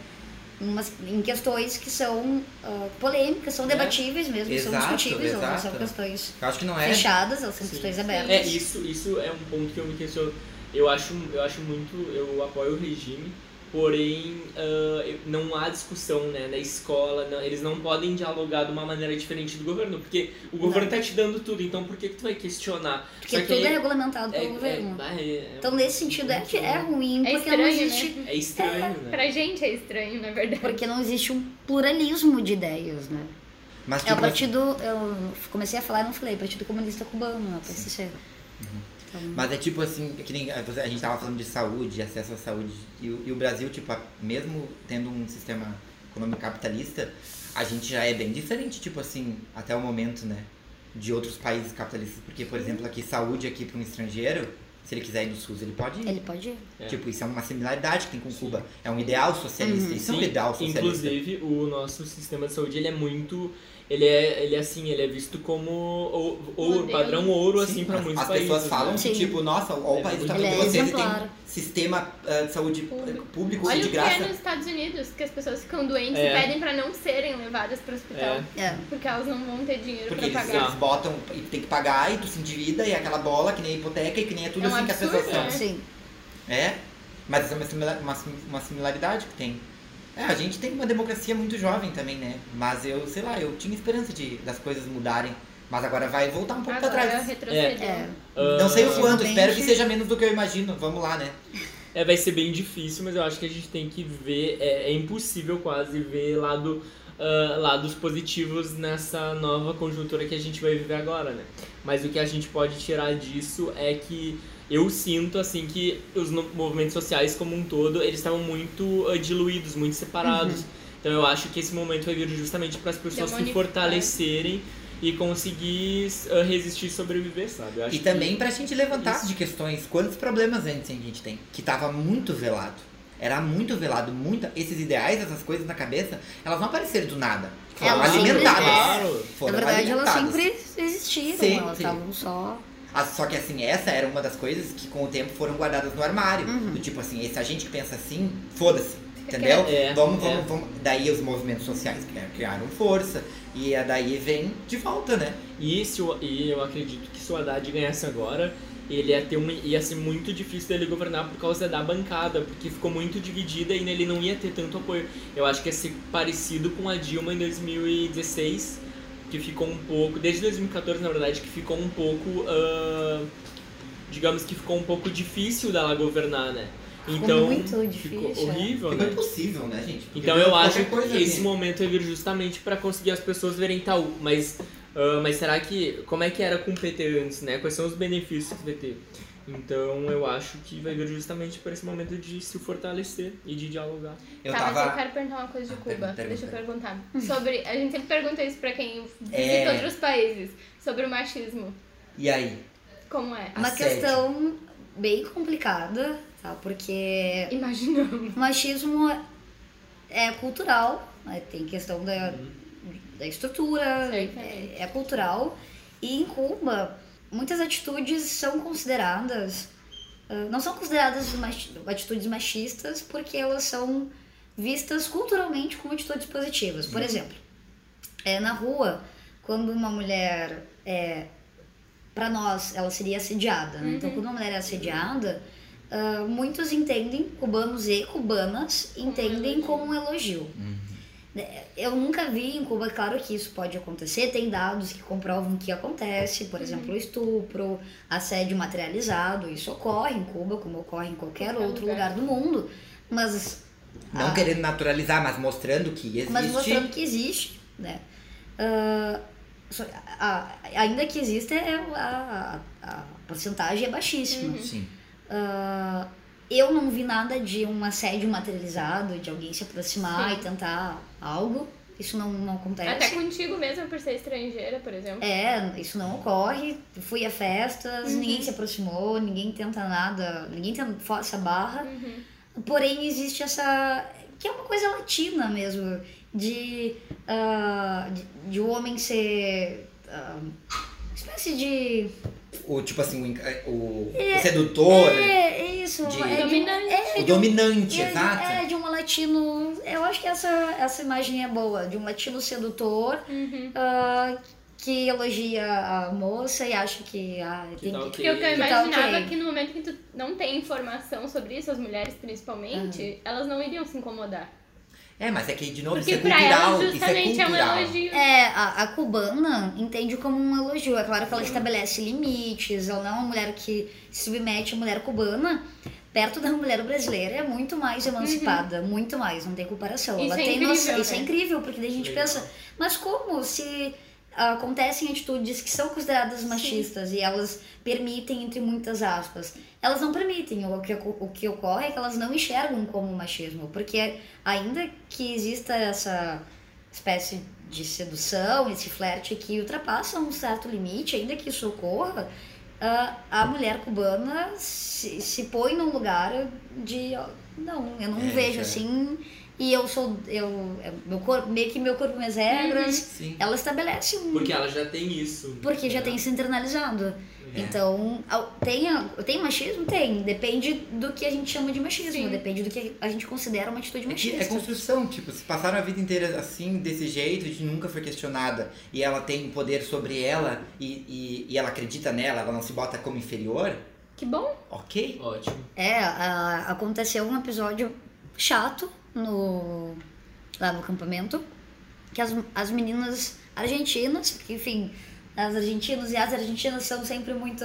S2: numas, em questões que são ah, polêmicas, são debatíveis mesmo, são
S1: É. Exato,
S2: discutíveis, elas não são
S1: exato.
S2: questões
S1: Eu acho que não é.
S2: fechadas, elas são
S3: Sim.
S2: questões abertas.
S3: É, isso, isso é um ponto que eu me questiono. Eu acho, eu acho muito, eu apoio o regime, porém ah, eu- não há discussão né, na escola, não- eles não podem dialogar de uma maneira diferente do governo, porque o governo tá te dando tudo, então por que, que tu vai questionar?
S2: Porque
S3: que
S2: tudo
S3: aí-
S2: é regulamentado
S3: é,
S2: pelo governo.
S3: é- é- é-
S2: Então, nesse sentido, é, é ruim,
S4: É
S2: porque não
S4: estranho,
S2: existe.
S4: né?
S3: É estranho, né?
S4: Pra gente é estranho, na verdade.
S2: Porque não existe um pluralismo de ideias, né?
S1: Mas,
S2: É o partido. Eu comecei a falar e não falei, Partido Comunista Cubano, né? PCC. Então,
S1: Mas é tipo assim, que nem a a gente tava falando de saúde, acesso à saúde. E, o- e o Brasil, tipo, a- mesmo tendo um sistema econômico capitalista, a gente já é bem diferente, tipo assim, até o momento, né? De outros países capitalistas. Porque, por exemplo, aqui, saúde aqui para um estrangeiro, se ele quiser ir no SUS, ele pode ir.
S2: ele pode ir.
S3: É.
S1: Tipo, isso é uma similaridade que tem com Cuba. É um ideal socialista.
S2: Uhum.
S1: Isso é um
S3: Sim,
S1: ideal socialista.
S3: Inclusive, o nosso sistema de saúde, ele é muito... Ele é, ele é assim, ele é visto como ou- ouro, padrão ouro, assim,
S1: Sim,
S3: pra
S1: as,
S3: muitos
S1: as
S3: países.
S1: pessoas falam
S3: né?
S1: que, tipo, nossa,
S3: É
S1: o país
S3: muito
S1: tá
S2: Ele
S1: de
S2: é
S1: vocês e tem sistema ah, de saúde
S4: Público.
S1: público
S4: Olha
S1: de
S4: o que é
S1: graça.
S4: nos Estados Unidos, que as pessoas ficam doentes
S3: É.
S4: e pedem pra não serem levadas pro hospital.
S3: É.
S2: É.
S4: Porque elas não vão ter dinheiro
S1: Porque
S4: pra
S1: eles,
S4: pagar.
S1: eles botam e tem que pagar e tu se endivida e aquela bola que nem a hipoteca e que nem é tudo
S4: É um
S1: assim que as
S4: absurdo,
S1: pessoas
S4: né?
S1: são.
S2: Sim.
S1: É, mas isso é uma, uma, uma similaridade que tem. É, a gente tem uma democracia muito jovem também, né? Mas eu, sei lá, eu tinha esperança de das coisas mudarem. Mas agora vai voltar um pouco pra
S4: Agora
S1: trás.
S4: retrocedeu.
S2: É.
S1: Não sei o
S3: Ah,
S1: quanto, espero que seja menos do que eu imagino. Vamos lá, né?
S3: É, vai ser bem difícil, mas eu acho que a gente tem que ver, é, é impossível quase ver lado, ah, lados positivos nessa nova conjuntura que a gente vai viver agora, né? Mas o que a gente pode tirar disso é que eu sinto, assim, que os movimentos sociais como um todo, eles estavam muito ah, diluídos, muito separados. Então eu acho que esse momento vai vir justamente para as pessoas se fortalecerem e conseguir ah, resistir e sobreviver, sabe? Eu acho
S1: E também pra gente levantar
S3: Isso.
S1: de questões, quantos problemas antes a gente tem? Que tava muito velado. Era muito velado, muita. Esses ideais, essas coisas na cabeça, elas não apareceram do nada. Foram
S2: Elas sempre-
S1: alimentadas.
S3: Claro.
S2: Na
S1: Foram
S2: verdade, elas
S1: alimentadas.
S2: sempre existiram,
S1: Sempre.
S2: elas estavam só.
S1: Ah, Só que assim, essa era uma das coisas que com o tempo foram guardadas no armário.
S2: Uhum.
S1: Do tipo assim, esse a gente que pensa assim, foda-se. Entendeu?
S3: É,
S1: vamos,
S3: é.
S1: vamos, vamos. Daí os movimentos sociais criaram- força. E daí vem de volta, né?
S3: E, se o, e eu acredito que se o Haddad ganhasse agora, ele ia, ter uma, ia ser muito difícil dele governar por causa da bancada, porque ficou muito dividida e ele não ia ter tanto apoio. Eu acho que ia ser parecido com a Dilma em 2016, que ficou um pouco, desde 2014 na verdade, que ficou um pouco, ah, digamos que ficou um pouco difícil dela governar, né? Então,
S2: muito
S3: ficou
S2: difícil, é.
S3: horrível,
S1: Ficou
S3: né?
S1: impossível, né, gente? Porque
S3: Então eu acho que esse momento vai vir justamente para conseguir as pessoas verem tal, mas ah, mas será que como é que era com o PT antes, né? Quais são os benefícios do PT? Então eu acho que vai vir justamente para esse momento de se fortalecer e de dialogar.
S1: Eu
S4: tá, mas
S1: tava.
S4: eu quero perguntar uma coisa de
S1: Ah,
S4: Cuba.
S1: pergunta,
S4: Deixa eu
S1: pergunta.
S4: perguntar. Sobre. A gente sempre pergunta isso pra quem visita
S1: É.
S4: outros países. Sobre o machismo.
S1: E aí?
S4: Como é?
S2: Uma
S1: Assédio.
S2: questão bem complicada, tá? Porque
S4: Imaginamos.
S2: o machismo é cultural, né? tem questão da, da estrutura, é, é cultural. E em Cuba, muitas atitudes são consideradas, ah, não são consideradas atitudes machistas porque elas são vistas culturalmente como atitudes positivas. Por exemplo, é, na rua, quando uma mulher é, para nós, ela seria assediada. né? Então, quando uma mulher é assediada, ah, muitos entendem, cubanos e cubanas, entendem como um elogio. Né, Eu nunca vi em Cuba, claro que isso pode acontecer, tem dados que comprovam que acontece, por exemplo, o estupro, assédio materializado, isso ocorre em Cuba, como ocorre em qualquer outro
S4: lugar.
S2: do mundo, mas
S1: Não
S2: Ah.
S1: querendo naturalizar, mas mostrando que existe.
S2: mas mostrando que existe, né? A- ainda que exista, é, a, a, a porcentagem é baixíssima.
S1: Sim.
S2: Ah, eu não vi nada de um assédio materializado, de alguém se aproximar
S4: Sim.
S2: e tentar algo. Isso não, não acontece.
S4: Até contigo mesmo, por ser estrangeira, por exemplo.
S2: É, isso não ocorre. Fui a festas,
S4: Uhum.
S2: ninguém se aproximou, ninguém tenta nada, ninguém tenta força a barra.
S4: Uhum.
S2: Porém, existe essa. que é uma coisa latina mesmo, de. ah, de, de o homem ser. ah, espécie de.
S1: O, tipo assim, o, enca- o, o sedutor,
S2: É, é isso.
S1: De-
S2: é de
S4: Dominante.
S2: é,
S1: o
S2: de um-
S1: dominante,
S2: é,
S1: exato.
S2: É, de um latino. Eu acho que essa, essa imagem é boa. De um latino sedutor
S4: Uhum.
S2: ah, que elogia a moça e acha que. Ah,
S3: Que
S2: tem
S3: tá
S2: que.
S3: ok.
S4: Porque o que eu
S2: Que tá
S4: imaginava
S2: ok.
S4: que no momento que tu não tem informação sobre isso, as mulheres principalmente, elas não iriam se incomodar.
S1: É, mas é que, de novo,
S4: Porque
S1: isso é
S4: pra
S1: cultural. Isso é
S4: justamente é, um
S1: cultural.
S4: elogio.
S2: É, a, a cubana entende como um elogio. É claro que ela estabelece limites, ela não é uma mulher que se submete à mulher cubana. Perto da mulher brasileira é muito mais emancipada, muito mais, não tem comparação.
S4: Uhum. Isso
S2: ela
S4: é
S2: tem
S4: incrível,
S2: noção, isso é
S4: né?
S2: incrível, porque daí a gente
S3: Legal.
S2: pensa, mas como se acontecem atitudes que são consideradas machistas e elas permitem, entre muitas aspas, elas não permitem. O que, o que ocorre é que elas não enxergam como machismo, porque ainda que exista essa espécie de sedução, esse flerte que ultrapassa um certo limite, ainda que isso ocorra, ah, a mulher cubana se, se põe num lugar de não, eu não
S1: É,
S2: vejo
S1: é.
S2: assim e eu sou eu é, meu corpo meio que meu corpo minhas regras.
S1: Sim.
S2: Ela estabelece um
S3: Porque ela já tem isso.
S2: porque já
S3: né?
S2: tem isso internalizado.
S1: É.
S2: Então, tem, tem machismo? Tem. Depende do que a gente chama de machismo.
S4: Sim.
S2: Depende do que a gente considera uma atitude
S1: É,
S2: machista.
S1: é construção, tipo, se passaram a vida inteira assim, desse jeito, de nunca foi questionada, e ela tem poder sobre ela, e, e, e ela acredita nela, ela não se bota como inferior,
S4: Que bom.
S1: ok?
S3: Ótimo.
S2: É, a- aconteceu um episódio chato no, lá no acampamento, que as, as meninas argentinas, enfim, as argentinas e as argentinas são sempre muito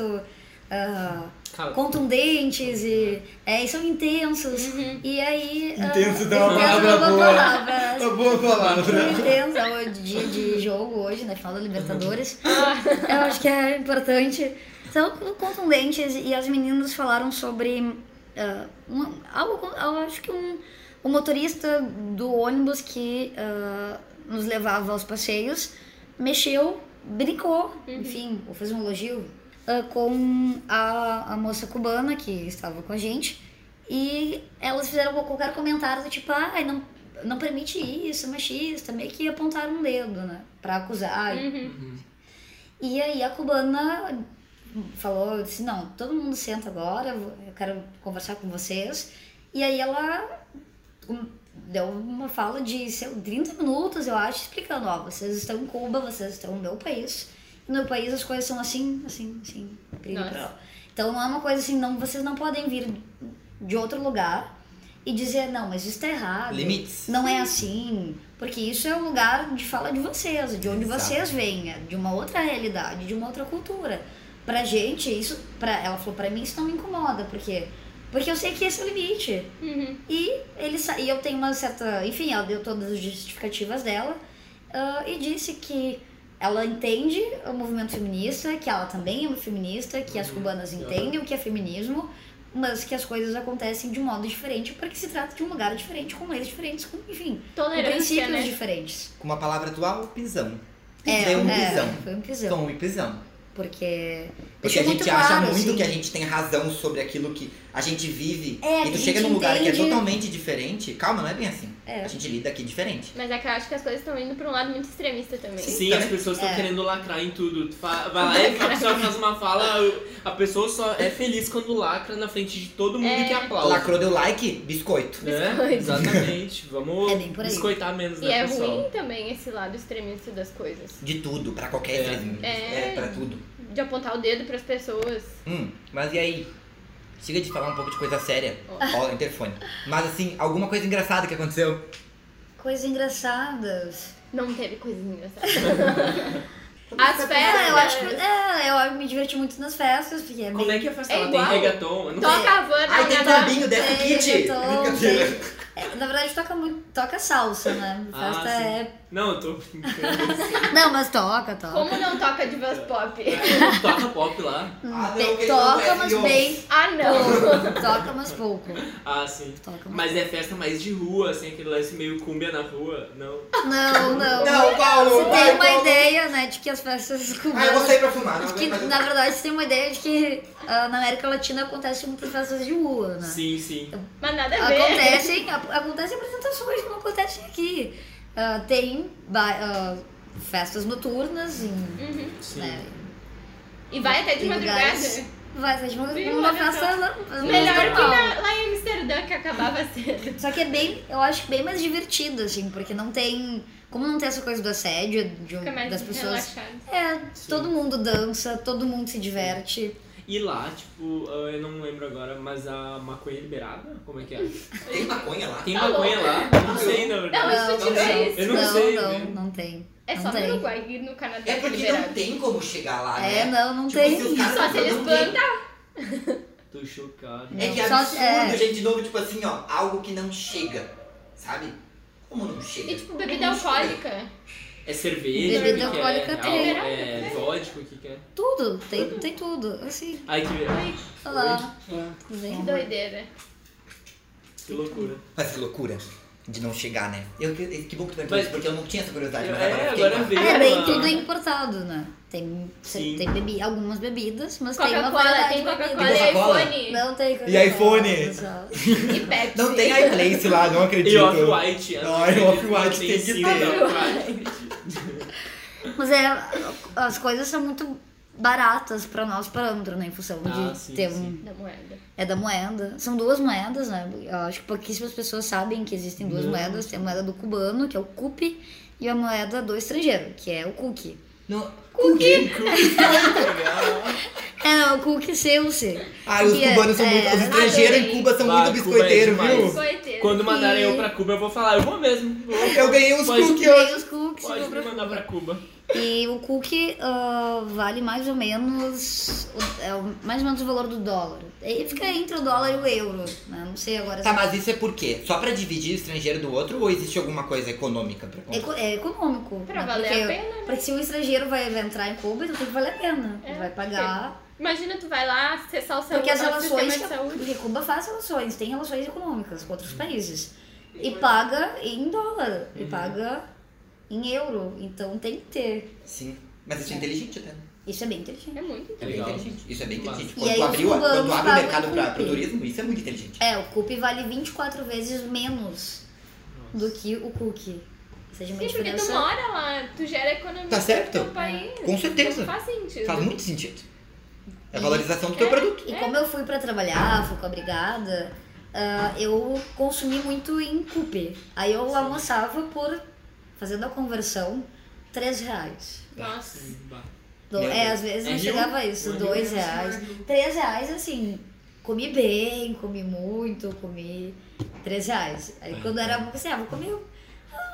S3: Cara,
S2: contundentes e, é, e são intensos. E aí. ah,
S1: Intenso dá uma
S2: intenso
S1: palavra
S2: é uma
S1: boa.
S2: palavra.
S1: boa palavra.
S2: Intenso, é o dia de jogo hoje, na final da Libertadores.
S4: Ah,
S2: Eu acho que é importante. São contundentes e as meninas falaram sobre um- algo, eu acho que um, o motorista do ônibus que ah, nos levava aos passeios mexeu, brincou, enfim, vou fazer um elogio, ah, com a, a moça cubana que estava com a gente e elas fizeram qualquer comentário do tipo, ah, não, não permite isso, é machista, meio que apontaram um dedo, né, pra acusar.
S4: uhum.
S2: E aí a cubana falou, disse, não, todo mundo senta agora, eu quero conversar com vocês. E aí ela deu uma fala de sei lá, 30 minutos, eu acho, explicando, ó, vocês estão em Cuba, vocês estão no meu país. No meu país as coisas são assim, assim, assim. Então não é uma coisa assim, não, vocês não podem vir de outro lugar e dizer, não, mas isso tá errado.
S1: Limites.
S2: Não é assim, porque isso é o lugar de fala de vocês, de onde
S1: Exato.
S2: vocês vêm, é de uma outra realidade, de uma outra cultura. Pra gente, isso, pra, ela falou, pra mim isso não me incomoda, porque porque eu sei que esse é o limite.
S4: Uhum.
S2: E ele sa- e eu tenho uma certa, enfim, ela deu todas as justificativas dela ah, e disse que ela entende o movimento feminista, que ela também é uma feminista, que as cubanas entendem o que é feminismo, mas que as coisas acontecem de um modo diferente porque se trata de um lugar diferente, com leis diferentes, com, enfim, com princípios
S4: né?
S2: diferentes.
S1: Com uma palavra atual, pisão.
S2: É,
S1: Pisão,
S2: é,
S1: pisão.
S2: foi um pisão.
S1: Tom e pisão.
S2: Porque.
S1: Porque a gente
S2: muito
S1: acha
S2: claro,
S1: muito
S2: assim.
S1: que a gente tem razão sobre aquilo que a gente vive.
S2: É,
S1: e tu
S2: a
S1: chega num lugar que é
S2: entende.
S1: totalmente diferente. Calma, não é bem assim.
S2: É.
S1: A gente lida aqui diferente.
S4: Mas é que eu acho que as coisas estão indo pra um lado muito extremista também.
S3: Sim,
S1: Tá
S3: as
S1: vendo?
S3: pessoas estão
S2: É.
S3: querendo lacrar em tudo. Vai lá e a pessoa faz uma fala, a pessoa só é feliz quando lacra na frente de todo mundo
S4: É.
S3: que aplaude.
S1: Lacrou, deu like, biscoito.
S3: Né?
S4: Biscoito.
S3: Exatamente. Vamos
S2: É bem por aí.
S3: biscoitar menos,
S4: E
S3: né,
S4: é
S3: pessoal?
S4: ruim também esse lado extremista das coisas.
S1: De tudo, pra qualquer
S3: É.
S1: extremismo.
S4: É.
S1: é, pra tudo.
S4: De apontar o dedo pras pessoas.
S1: Hum, mas e aí? Chega de falar um pouco de coisa séria. Ó, interfone. Mas assim, alguma coisa engraçada que aconteceu?
S2: Coisas engraçadas.
S4: Não teve coisas engraçadas. As festas.
S2: É, eu acho que. É, eu me diverti muito nas festas, porque é
S3: Como
S2: bem.
S3: é que a festa
S4: É
S3: ela tem reggaeton? Não
S4: Toca a van
S1: Ai, tem
S4: na
S1: turbinho, desce o
S2: Tem
S1: kit! Brincadeira.
S2: É, Na verdade, toca muito. Toca salsa, né?
S3: Ah,
S2: Festa
S3: sim.
S2: é.
S3: Não, eu tô brincando.
S2: Não, mas toca, toca.
S4: Como não toca divas pop?
S3: Ah, Toca pop lá.
S1: Ah,
S2: Tem-
S1: não,
S2: toca,
S1: é
S2: mas
S1: viol.
S2: bem
S4: Ah, não.
S2: Toca, mas pouco.
S3: Ah, sim.
S2: Toca, mas
S3: Mas é festa mais de rua, assim, aquele lance meio cúmbia na rua. Não.
S2: Não, não.
S1: Não, Paulo,
S2: Você
S1: vai,
S2: tem uma
S1: Paulo.
S2: ideia, né, de que as festas
S1: Ah, eu vou sair pra fumar. Não,
S2: que, na verdade, você tem uma ideia de que ah, na América Latina acontecem muitas festas de rua, né?
S3: Sim, sim.
S4: Mas nada a ver.
S2: Acontecem, acontecem apresentações como acontecem aqui. Ah, tem ba- ah, festas noturnas em,
S4: Uhum.
S3: Sim.
S2: né,
S4: E vai até de
S2: em
S4: madrugada.
S2: lugares. Vai ser de uma,
S4: Viu?
S2: uma festa.
S4: Melhor que na- lá em Amsterdã, que acabava cedo.
S2: Só que é bem, eu acho bem mais divertido, assim, porque não tem. Como não tem essa coisa do assédio, de,
S4: Fica mais
S2: das pessoas.
S4: relaxado.
S2: É, todo mundo dança, todo mundo se diverte.
S3: E lá, tipo, ah, eu não lembro agora, mas a maconha é liberada? Como é que é?
S1: Tem maconha lá?
S3: Tem
S4: Tá
S3: maconha lá? Eu Não sei, na
S4: Não,
S3: verdade.
S4: se tu
S1: não
S4: tiver
S1: sei.
S4: isso.
S3: Eu não
S2: não,
S3: sei,
S2: não,
S3: né?
S2: não tem.
S4: É
S2: não
S4: só no
S2: tem.
S4: Uruguai e no Canadá
S1: É
S4: que
S1: porque
S4: liberado.
S1: não tem como chegar lá, né?
S2: É, não, não
S1: Tipo,
S2: tem.
S1: se
S4: Só se eles
S1: não
S4: plantar.
S3: Tô chocado.
S1: É que é
S2: Só-
S1: absurdo,
S2: é.
S1: gente, de novo, tipo assim, ó, algo que não chega, sabe? Como não chega?
S4: E tipo, bebida
S1: Não chega.
S3: É cerveja?
S2: Bebida
S3: que que
S2: alcoólica
S3: é?
S2: tem.
S3: É, é vodka, o que que é?
S2: Tudo, tem, tem tudo. Assim,
S3: Ai, que,
S2: olha lá.
S4: Que doideira.
S3: que loucura.
S1: Mas que loucura de não chegar, né? Eu, que, que bom que tu perguntou isso, porque eu não tinha essa curiosidade, mas
S3: É,
S1: agora fiquei
S3: agora veio.
S2: É, bem
S3: uma-
S2: tudo importado, né? Tem,
S3: Sim.
S2: tem bebi, algumas bebidas, mas tem uma variedade
S4: tem
S2: de
S4: Coca-Cola e iPhone.
S2: Não tem
S1: E
S2: Coca-Cola,
S1: iPhone?
S2: pessoal.
S4: E Pepsi.
S1: Não tem iPlace lá, não acredito.
S3: E Off-White.
S1: Ai, Off-White tem que ter.
S2: Mas é, as coisas são muito baratas para nós parâmetros, né? Em função de
S3: Ah, sim,
S2: ter
S3: sim.
S2: um.
S4: Da moeda.
S2: É da moeda. São duas moedas, né? Eu acho que pouquíssimas pessoas sabem que existem duas
S3: Não.
S2: moedas. Tem a moeda do cubano, que é o CUP, e a moeda do estrangeiro, que é o cookie.
S1: Não.
S2: Cookie! É, não, o cookie C-U-C.
S1: Ai, os
S2: é-
S1: cubanos são
S2: é,
S1: muito. Os estrangeiros em. Cuba são
S3: Ah,
S1: muito
S3: é
S1: biscoiteiros,
S3: demais.
S1: viu?
S4: Biscoiteiro.
S3: Quando mandarem
S2: E-
S3: eu pra Cuba, eu vou falar, eu vou mesmo. Vou-
S1: Eu ganhei uns cookies hoje.
S2: Tem os cookies.
S3: Pode me
S2: pra
S3: mandar
S2: Cuba.
S3: pra Cuba.
S2: E o cookie ah, vale mais ou menos o, é o- mais ou menos o valor do dólar. Ele fica entre o dólar e o euro, né? Não sei agora.
S1: Tá,
S2: se-
S1: mas isso é por quê? Só pra dividir o estrangeiro do outro ou existe alguma coisa econômica pra comprar?
S2: eco- é econômico.
S4: Pra
S2: né?
S4: valer
S2: porque,
S4: a pena, né?
S2: Porque se um estrangeiro vai, vai entrar em Cuba, então tem que valer a pena.
S4: É,
S2: Ele vai pagar.
S4: Imagina, tu vai lá acessar o seu
S2: Porque as
S4: o
S2: relações. Que,
S4: de saúde.
S2: porque Cuba faz relações, tem relações econômicas com outros países. E paga em dólar. E
S1: Uhum.
S2: paga em euro. Então tem que ter.
S1: Sim. Mas isso é inteligente até. né?
S2: Isso é bem inteligente.
S4: É muito
S1: É bem
S3: Legal.
S1: inteligente. Isso é bem
S3: Mas-
S1: inteligente.
S2: E
S1: Quando tu, abriu, quando tu abre o mercado
S2: cookie.
S1: pro turismo, isso é muito inteligente.
S2: É, o CUP vale 24 vezes menos do que o cookie. Ou seja, uma
S4: Sim, porque tu mora lá, tu gera economia
S1: Tá certo.
S4: no teu país.
S1: Com certeza.
S4: Faz sentido.
S1: Faz muito sentido. É a valorização do teu
S4: É.
S1: produto.
S2: E como eu fui pra trabalhar, fui com a brigada, ah, eu consumi muito em CUP. Aí eu almoçava por, fazendo a conversão, 3 reais.
S4: Nossa.
S2: Do- é, às vezes
S3: É
S2: não
S3: Rio?
S2: chegava a isso,
S3: No Rio
S2: 2
S3: é
S2: reais.
S3: absurdo.
S2: 3 reais, assim, comi bem, comi muito, comi 3 reais. Aí
S3: É,
S2: quando era, assim, ah, vou comer um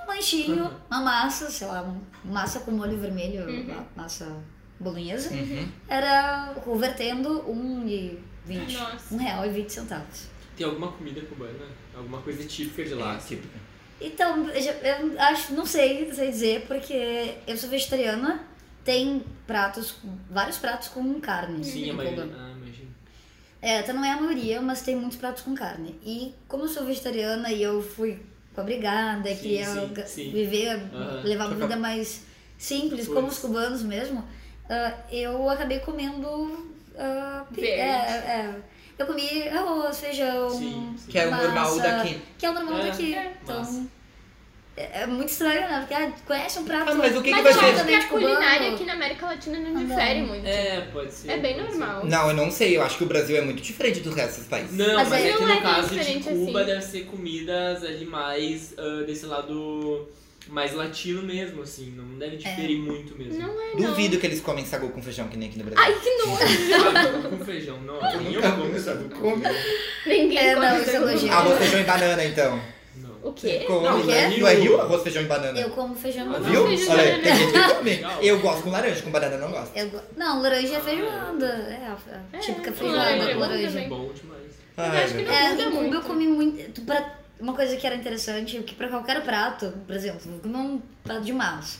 S2: um lanchinho, uma massa, sei lá, uma massa com molho vermelho,
S4: Uhum.
S2: massa bolonhesa,
S1: Uhum.
S2: era convertendo 1,20.
S4: Nossa.
S2: Um real e 20 centavos.
S3: Tem alguma comida cubana? Alguma coisa típica de lá?
S1: É, tipo,
S2: Então, eu, acho, não sei, sei dizer, porque eu sou vegetariana, tem pratos, vários pratos com carne.
S3: Sim, a
S2: em
S3: maioria. Ah, imagino.
S2: É, até não é a maioria, mas tem muitos pratos com carne. E como eu sou vegetariana e eu fui com a brigada,
S3: Sim,
S2: queria
S3: sim, sim.
S2: viver,
S3: Aham.
S2: levar uma vida mais simples,
S3: Puts.
S2: como os cubanos mesmo, ah, eu acabei comendo.
S4: Verde.
S2: é, é, eu comi arroz, feijão.
S3: Sim, sim.
S1: que é o
S2: massa,
S1: normal daqui.
S2: Que é o normal
S3: É,
S2: daqui.
S4: é,
S2: então.
S3: massa.
S2: É, é muito estranho, né? Porque ah, conhece um prato.
S1: Ah, mas o que, que
S4: Mas
S1: vai
S4: eu acho
S1: ser?
S4: que a culinária
S2: cubano.
S4: aqui na América Latina não
S2: Não.
S4: difere muito.
S3: É, pode ser.
S4: É bem
S3: pode ser.
S4: normal.
S1: Não, eu não sei. Eu acho que o Brasil é muito diferente do resto dos países.
S3: Não,
S2: Mas
S3: mas, é que
S4: não
S3: no
S4: é
S3: caso de Cuba
S4: assim.
S3: deve ser comidas ali mais ah, desse lado mais latino mesmo, assim. Não deve diferir muito mesmo.
S4: Não é,
S1: Duvido que eles comem sagu com feijão que nem aqui no Brasil.
S4: Ai, que nojo.
S3: Ah, com feijão, não.
S1: Eu
S3: eu como
S1: comi
S3: sagu com
S1: Come.
S3: feijão.
S4: Ninguém
S2: É,
S4: come
S2: não, isso é
S4: sagu.
S1: Arroz, feijão e banana, então.
S3: Não.
S4: O quê?
S1: Come.
S3: Não,
S2: não é
S1: Não é rio? Arroz, feijão e banana.
S2: Eu como feijão
S3: Ah,
S2: com
S1: Viu?
S4: feijão e
S1: Olha,
S4: banana.
S1: tem gente que come. Eu gosto com laranja, com banana eu não gosto.
S2: Eu go- Não, laranja é feijoada. É a, a típica
S4: É,
S2: feijoada
S4: laranja é
S2: com laranja.
S4: também.
S3: Bom demais.
S1: Ai,
S4: acho que não
S2: É,
S4: muda muito.
S2: eu comi muito. Pra uma coisa que era interessante, que pra qualquer prato, por exemplo, num prato de massa,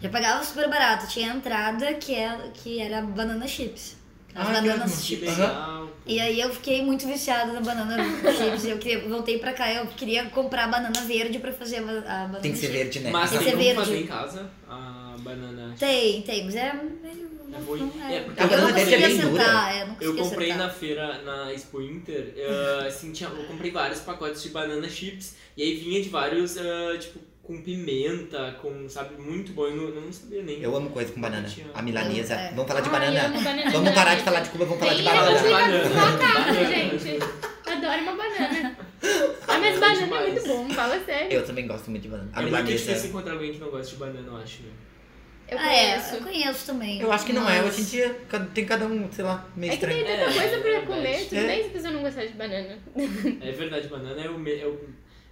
S2: já pagava super barato. Tinha a entrada que era, que era banana chips. As
S1: Ah,
S2: bananas chips.
S3: legal.
S2: E aí eu fiquei muito viciada na banana chips. Eu queria, voltei pra cá, eu queria comprar banana verde pra fazer a, ba- a banana
S1: Tem que ser verde, né?
S3: Mas
S2: Tem que ser verde.
S3: fazer em casa a banana.
S2: Tem, tem, mas é meio.
S3: É ruim.
S2: não
S3: É, porque
S1: a
S2: não
S1: verde é bem dura.
S2: é,
S3: Eu comprei
S2: acertar.
S3: na feira, na Expo Inter, eh, assim, tinha, eu comprei vários pacotes de banana chips, e aí vinha de vários, eh, tipo, com pimenta, com, sabe, muito bom, eu não, não sabia nem.
S1: Eu amo coisa com banana. A milanesa.
S2: É.
S1: Vamos falar de
S4: eu
S1: banana.
S4: banana.
S1: Vamos parar de falar de Cuba, vamos falar de
S4: Tem
S3: Fala de
S1: banana.
S4: banana.
S3: banana.
S4: Gente. Adoro uma banana. Ah, mas
S3: É
S4: banana é
S3: demais.
S4: muito bom, fala sério.
S1: Eu também gosto muito de banana. A
S3: É muito difícil
S1: milanesa.
S3: encontrar alguém que não gosta de banana, eu acho, né?
S4: Eu
S2: ah, é,
S4: conheço.
S2: eu conheço também.
S1: Eu acho que não é. Hoje em dia tem cada um, sei lá, meio
S4: É que tem
S1: estranho.
S4: tanta
S3: É,
S4: coisa
S3: é
S4: pra
S3: verdade.
S4: comer, tudo
S1: É.
S4: bem se a pessoa não gostar de banana.
S3: É verdade, banana é o, me- é o,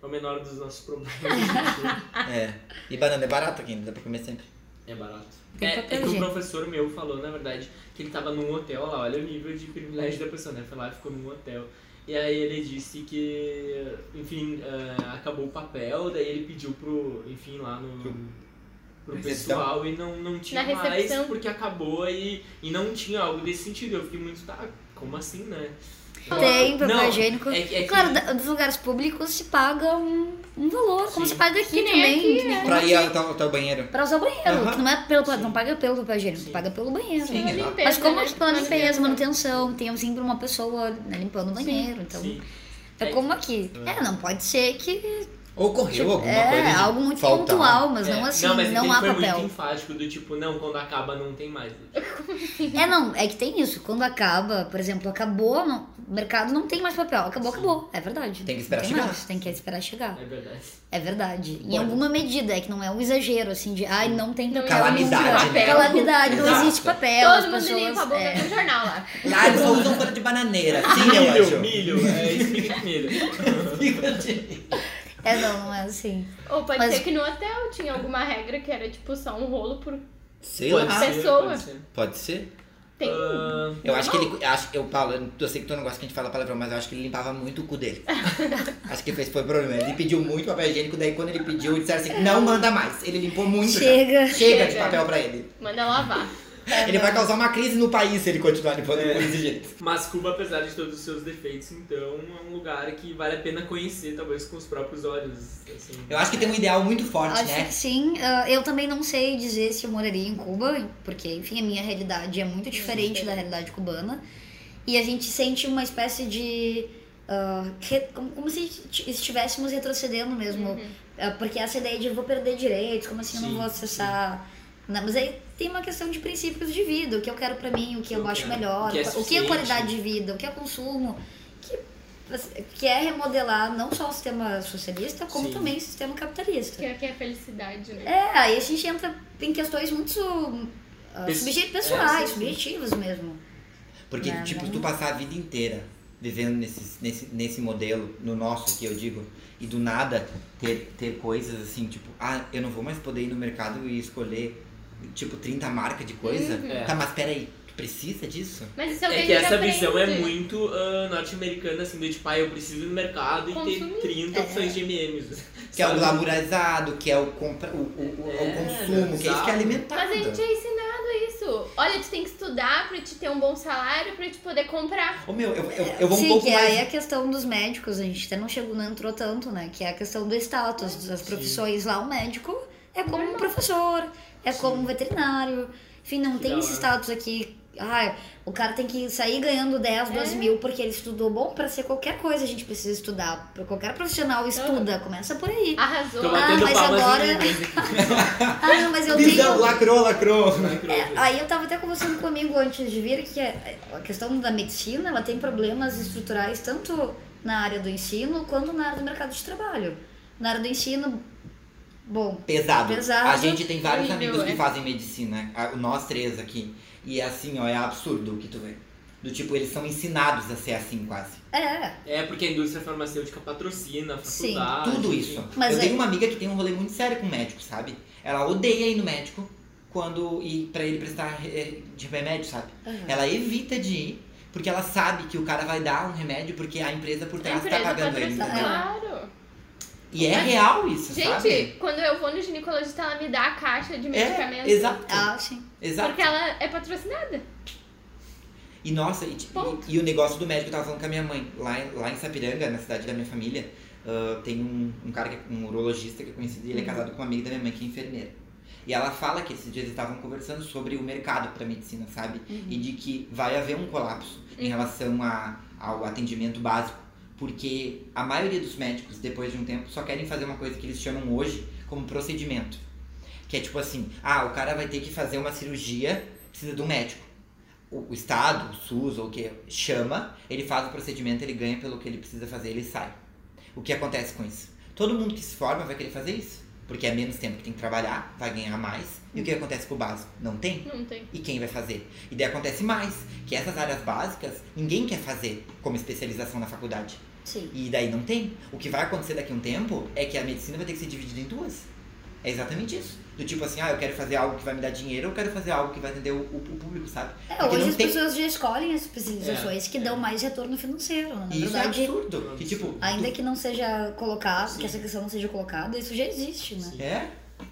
S3: é o menor dos nossos problemas.
S1: É. E banana é barato aqui, dá pra comer sempre.
S3: é barato. É, é que o professor meu falou, na verdade, que ele tava num hotel lá, olha o nível de privilégio da pessoa, né? Foi lá e ficou num hotel. E aí ele disse que, enfim, eh, acabou o papel, daí ele pediu pro, enfim, lá no... Pro
S1: Recepção?
S3: pessoal e não, não tinha
S4: Na
S3: mais
S4: recepção?
S3: porque acabou e, e não tinha algo desse sentido. Eu fiquei muito, tá, como assim, né?
S2: Tem papel
S3: Não,
S2: higiênico.
S3: é que- é que-
S2: Claro, da- dos lugares públicos se paga um, um valor, como
S3: Sim.
S2: se paga aqui
S4: Que
S2: também.
S4: aqui,
S2: que nem
S4: é.
S2: como
S1: Pra ir
S2: aqui.
S1: ao teu, banheiro.
S2: Pra usar o banheiro, que não é pelo,
S3: Sim.
S2: não paga pelo papel higiênico,
S3: Sim.
S2: paga pelo banheiro.
S1: Sim,
S4: limpeza,
S2: Mas como
S4: né?
S2: que pela limpeza,
S4: Manutenção.
S2: tem sempre uma pessoa né, limpando o banheiro. Então,
S3: Sim.
S2: é como aqui. É, não pode ser que.
S1: Ocorreu
S2: tipo,
S1: alguma
S2: é,
S1: coisa de
S2: algo muito
S1: faltar.
S2: pontual, mas
S3: É,
S2: não assim,
S3: não, mas
S2: não
S3: ele
S2: há
S3: foi muito
S2: papel.
S3: enfático do tipo, não, quando acaba não tem mais.
S2: É, não, é que tem isso. Quando acaba, por exemplo, acabou, não- o mercado não tem mais papel. Acabou, acabou. É verdade.
S1: Tem que esperar
S2: Não
S1: chegar.
S2: mais, Tem que esperar chegar.
S3: É verdade.
S2: É verdade. Em alguma medida, é que não é um exagero, assim, de ai, não tem
S4: Não
S2: papel.
S1: Calamidade,
S2: nunca.
S1: né?
S2: Calamidade, não
S1: Exato.
S2: existe papel. as
S4: Todo mundo
S2: pessoas,
S4: limpa a boca
S2: é.
S4: com jornal lá.
S1: Lá eles usam folha de bananeira. Sim, eu
S3: milho,
S1: acho.
S3: milho, é espiga de milho.
S2: É, não, não é assim.
S4: Ou pode
S2: Mas-
S4: ser que no hotel tinha alguma regra que era tipo só um rolo por.
S1: Sei
S3: Pode
S1: lá.
S3: ser,
S4: Pessoa.
S3: pode ser.
S1: Pode ser.
S4: Tem.
S3: Ah,
S1: Eu acho que ele. Acho, eu, Paulo, eu sei que tu não gosta que a gente fala palavrão, mas eu acho que ele limpava muito o cu dele. acho que esse foi o problema. Ele pediu muito papel higiênico, daí quando ele pediu, disseram assim: não manda mais. Ele limpou muito. já.
S2: Chega.
S1: Chega de
S4: Chega.
S1: papel pra ele.
S4: Manda lavar.
S1: Ele vai causar uma crise no país se ele continuar limpando
S3: É.
S1: com desse jeito.
S3: mas Cuba, apesar de todos os seus defeitos, então é um lugar que vale a pena conhecer, talvez com os próprios olhos. Assim.
S1: Eu acho que tem um ideal muito forte,
S2: Acho
S1: né?
S2: que sim. Ah, eu também não sei dizer se eu moraria em Cuba, porque, enfim, a minha realidade é muito diferente da realidade cubana. E a gente sente uma espécie de. ah, re- como, como se estivéssemos retrocedendo mesmo. Ah, porque essa ideia de eu vou perder direitos, como assim eu
S3: Sim,
S2: não vou acessar. Não, mas aí tem uma questão de princípios de vida, o que eu quero pra mim, o que eu
S3: Eu
S2: acho
S3: quero.
S2: melhor,
S3: O que é
S2: o que é qualidade de vida, o que é consumo. Que, que é remodelar não só o sistema socialista, como
S3: Sim.
S2: também o sistema capitalista.
S4: Que aqui é felicidade, né?
S2: É, aí a gente entra em questões muito
S3: é,
S2: pessoais,
S3: sim.
S2: subjetivas mesmo.
S1: Porque,
S2: Não,
S1: tipo, tu passar a vida inteira vivendo nesse, nesse, nesse modelo, no nosso aqui, eu digo, e do nada ter, ter coisas assim, tipo, ah, eu não vou mais poder ir no mercado e escolher, tipo, 30 marcas de coisa.
S4: Uhum.
S3: É.
S1: Tá, mas peraí, tu precisa disso?
S4: Mas isso é o que,
S3: É
S4: a
S3: que essa
S4: aprende.
S3: visão é muito ah, norte-americana, assim, do tipo, ah, eu preciso ir no mercado e
S4: Consumir.
S3: ter 30
S2: É.
S3: opções de MMs.
S1: Que é o
S3: sabe?
S1: glamourizado, que é o, compra, o, o, o-
S3: É,
S1: o consumo, que é isso que é alimentado.
S4: Mas a gente é ensinado isso. Olha, tu tem que estudar pra te ter um bom salário, pra te poder comprar.
S1: Ô meu, eu, eu, eu vou um
S2: Sim,
S1: pouco
S2: que
S1: mais.
S2: aí a questão dos médicos, a gente até não chegou, não entrou tanto, né? Que é a questão do status das profissões lá. O médico é como um professor, é como um veterinário. Enfim, não
S3: Que
S2: tem esse status aqui. Ah, o cara tem que sair ganhando 10, 12
S4: É.
S2: mil porque ele estudou. Bom, pra ser qualquer coisa a gente precisa estudar. Pra qualquer profissional estuda, começa por aí.
S4: Arrasou.
S3: Tô
S2: Ah, mas agora-
S3: inglês aqui.
S2: Ah, não, mas eu
S1: Visão,
S2: tenho.
S1: lacrou, lacrou.
S2: É, aí eu tava até conversando comigo antes de vir que a a questão da medicina, ela tem problemas estruturais tanto na área do ensino quanto na área do mercado de trabalho. Na área do ensino, bom,
S1: Pesado.
S2: Pesado.
S1: A gente tem vários
S4: Horrível,
S1: amigos que
S4: é.
S1: fazem medicina, a- nós três aqui. E é assim, ó, é absurdo o que tu vê. Do tipo, eles são ensinados a ser assim quase.
S2: é,
S3: É porque a indústria farmacêutica patrocina a
S2: Sim,
S3: faculdade.
S1: Tudo isso.
S2: Mas
S1: eu
S2: é-
S1: tenho uma amiga que tem um rolê muito sério com médico, sabe? Ela odeia ir no médico quando ir pra ele prestar de remédio, sabe?
S2: Aham.
S1: Ela evita de ir porque ela sabe que o cara vai dar um remédio porque a empresa por trás tá
S4: empresa
S1: pagando ele?
S4: Claro.
S1: E é real isso,
S4: Gente,
S1: sabe?
S4: quando eu vou no ginecologista, ela me dá a caixa de
S1: É,
S4: medicamentos.
S1: exato.
S2: Ah, sim.
S1: Exato.
S4: Porque ela é patrocinada.
S1: E nossa, e, tipo, e, e o negócio do médico, eu tava falando com a minha mãe, lá, em- lá em Sapiranga, na cidade da minha família, ah, tem um, um cara, que é um urologista que é conhecido, e ele é casado com uma amiga da minha mãe que é enfermeira. E ela fala que esses dias eles estavam conversando sobre o mercado para medicina, sabe? E de que vai haver um colapso em relação a, ao atendimento básico. Porque a maioria dos médicos, depois de um tempo, só querem fazer uma coisa que eles chamam hoje como procedimento. Que é tipo assim, ah, o cara vai ter que fazer uma cirurgia, precisa de um médico. O, o Estado, o SUS ou o que chama, ele faz o procedimento, ele ganha pelo que ele precisa fazer, ele sai. O que acontece com isso? Todo mundo que se forma vai querer fazer isso. Porque é menos tempo que tem que trabalhar, vai ganhar mais. E o que acontece com o básico? Não tem?
S4: Não tem.
S1: E quem vai fazer? E daí acontece mais, que essas áreas básicas ninguém quer fazer como especialização na faculdade.
S2: Sim.
S1: E daí não tem. O que vai acontecer daqui a um tempo é que a medicina vai ter que ser dividida em duas. É exatamente isso. Do tipo assim, ah, eu quero fazer algo que vai me dar dinheiro, ou eu quero fazer algo que vai atender o, o- o público, sabe?
S2: É,
S1: Porque
S2: hoje as
S1: tem-
S2: pessoas já escolhem as especializações
S3: É,
S2: que
S3: é.
S2: dão mais retorno financeiro. né? Na
S1: isso é
S2: verdade,
S1: absurdo. Que tipo.
S2: ainda
S1: tu-
S2: que não seja colocado,
S3: Sim.
S2: que essa questão não seja colocada, isso já existe, né?
S1: É,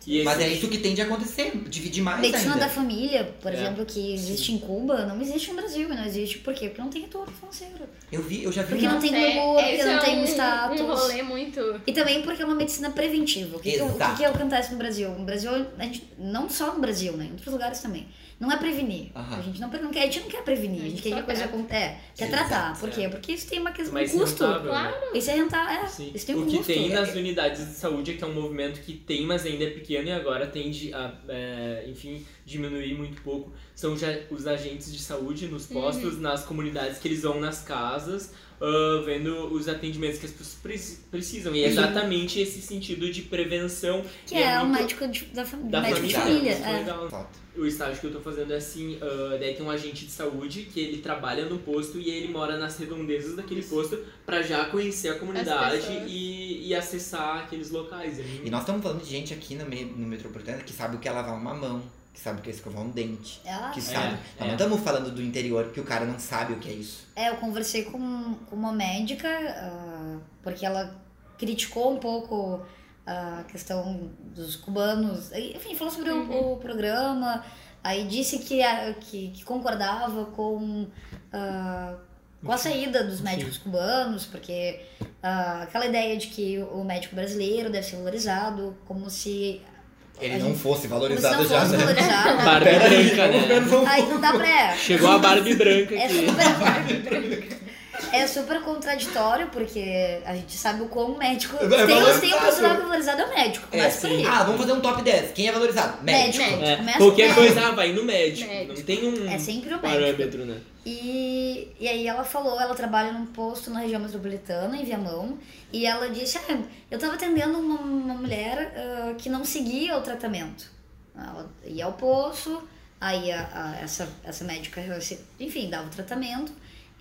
S3: E
S1: mas é isso que tem de acontecer. Dividir mais
S2: Medicina
S1: ainda.
S2: da família, por
S3: É.
S2: exemplo, que existe em Cuba, não existe no Brasil. E não existe por quê? Porque não tem retorno financeiro.
S1: Eu vi, eu já vi
S2: Porque
S1: uma-
S2: não tem
S4: É-
S2: glamour, porque
S4: esse
S2: não
S4: é
S2: tem
S4: um,
S2: status.
S4: um rolê muito...
S2: E também porque é uma medicina preventiva. O que, que, o que, que acontece no Brasil? No Brasil, a gente, não só no Brasil, né? Em outros lugares também. Não é prevenir.
S1: Aham.
S2: A gente não, não quer, a gente não quer prevenir, a gente,
S4: A gente
S2: quer que a coisa aconteça. É, quer tratar. Por
S3: é.
S2: quê? Porque isso tem uma questão
S3: mais
S2: de custo.
S3: rentável, né?
S2: Isso é rentável. É,
S3: Sim.
S2: isso tem um
S3: o que
S2: custo.
S3: tem nas unidades de saúde é que é um movimento que tem, mas ainda é pequeno e agora tende a, é, enfim, diminuir muito pouco. São já os agentes de saúde nos postos, nas comunidades que eles vão nas casas, ah, vendo os atendimentos que as pessoas preci- precisam. E é exatamente esse sentido de prevenção.
S2: Que
S3: E
S2: é, o médico de, da, fam-
S3: da
S2: médico
S3: família.
S2: família. É.
S3: O estágio que eu tô fazendo é assim, ah, daí tem um agente de saúde que ele trabalha no posto e ele mora nas redondezas daquele posto pra já conhecer a comunidade e, e acessar aqueles locais. É
S1: E nós estamos falando de gente aqui no, meio, no Metropolitano que sabe o que é lavar uma mão, que sabe o que é escovar um dente.
S2: Ah,
S1: Que
S2: sim.
S1: sabe.
S3: É,
S1: Nós não
S3: é.
S1: estamos falando do interior que o cara não sabe o que é isso.
S2: É, eu conversei com, com uma médica, ah, porque ela criticou um pouco a questão dos cubanos. Enfim, falou sobre o-
S4: Uhum.
S2: o, programa, aí disse que, a- que, que concordava com, ah, com a saída dos médicos cubanos, porque ah, aquela ideia de que o médico brasileiro deve ser valorizado, como se.
S1: Ele não fosse valorizado
S2: não
S1: já,
S2: fosse
S1: né?
S2: valorizado.
S3: Barbie
S1: Pera
S3: branca, né?
S2: Aí não dá pra.
S3: Chegou a Barbie branca
S2: É
S3: aqui.
S2: super, é super contraditório, porque a gente sabe o quão médico.
S1: É
S2: Tem, tem um profissional valorizado é o médico.
S1: É,
S2: Começa por aí.
S1: Ah, vamos fazer um top 10. Quem é valorizado? Médico.
S2: Médico.
S3: É, qualquer
S2: aí.
S3: coisa, vai no médico.
S4: Médico.
S3: Não tem um
S2: É sempre o médico.
S3: parâmetro, né?
S2: E, e aí ela falou, ela trabalha num posto na região metropolitana, em Viamão, e ela disse, ah, eu tava atendendo uma, uma mulher ah, que não seguia o tratamento. Ela ia ao posto, aí a, a- essa, essa médica, enfim, dava o tratamento,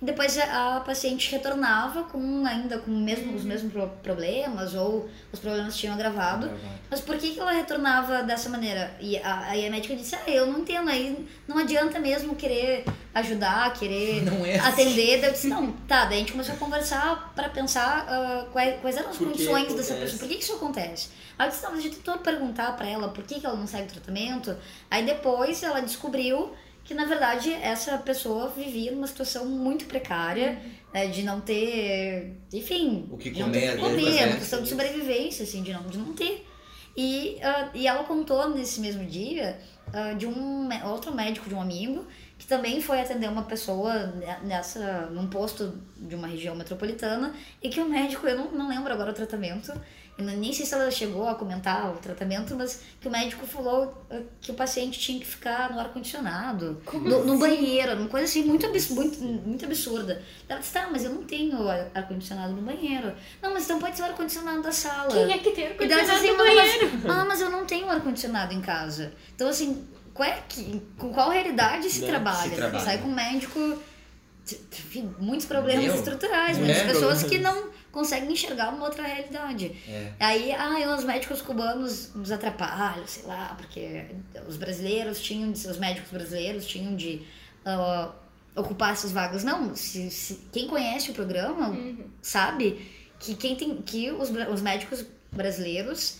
S2: depois a, a paciente retornava com ainda com mesmo, os mesmos pro- problemas, ou os problemas tinham agravado, mas por que, que ela retornava dessa maneira? E a, aí a médica disse, ah, eu não entendo, aí não adianta mesmo querer ajudar, querer
S1: é assim.
S2: atender. Daí eu disse, não, tá, daí a gente começou a conversar pra pensar ah, quais, quais eram as
S3: Por
S2: condições dessa pessoa, por que, que isso acontece? Aí eu disse, não, mas a gente tentou perguntar pra ela por que, que ela não segue o tratamento, aí depois ela descobriu que na verdade essa pessoa vivia numa situação muito precária, né, de não ter, enfim,
S1: O que
S2: de não ter o que
S1: comer,
S2: comer,
S1: né?
S2: uma questão de sobrevivência, assim, de não, de não ter. E, ah, e ela contou nesse mesmo dia ah, de um outro médico de um amigo que também foi atender uma pessoa ne- nessa num posto de uma região metropolitana e que o médico, eu não, não lembro agora o tratamento, nem sei se ela chegou a comentar o tratamento, mas que o médico falou ah, que o paciente tinha que ficar no ar-condicionado, no, no banheiro, uma coisa assim muito, abs- muito, muito absurda. Ela disse, tá, mas eu não tenho ar- ar-condicionado no banheiro. Não, mas então pode ser o ar-condicionado da sala.
S4: Quem é que tem
S2: E
S4: ar-condicionado
S2: disse
S4: no
S2: assim,
S4: banheiro?
S2: mas, ah, mas eu não tenho ar-condicionado em casa. Então, assim, qual é que, com qual realidade se
S3: Né?
S2: trabalha?
S1: Se trabalha.
S2: Sai com um médico, enfim, muitos problemas
S1: Meu.
S2: estruturais,
S1: É,
S2: muitas pessoas que não conseguem enxergar uma outra realidade.
S1: É.
S2: Aí, ah, os médicos cubanos nos atrapalham, sei lá, porque os brasileiros tinham, de- os médicos brasileiros tinham de ah, ocupar essas vagas. Não, se, se- quem conhece o programa
S4: Uhum.
S2: sabe que quem tem que os, os médicos brasileiros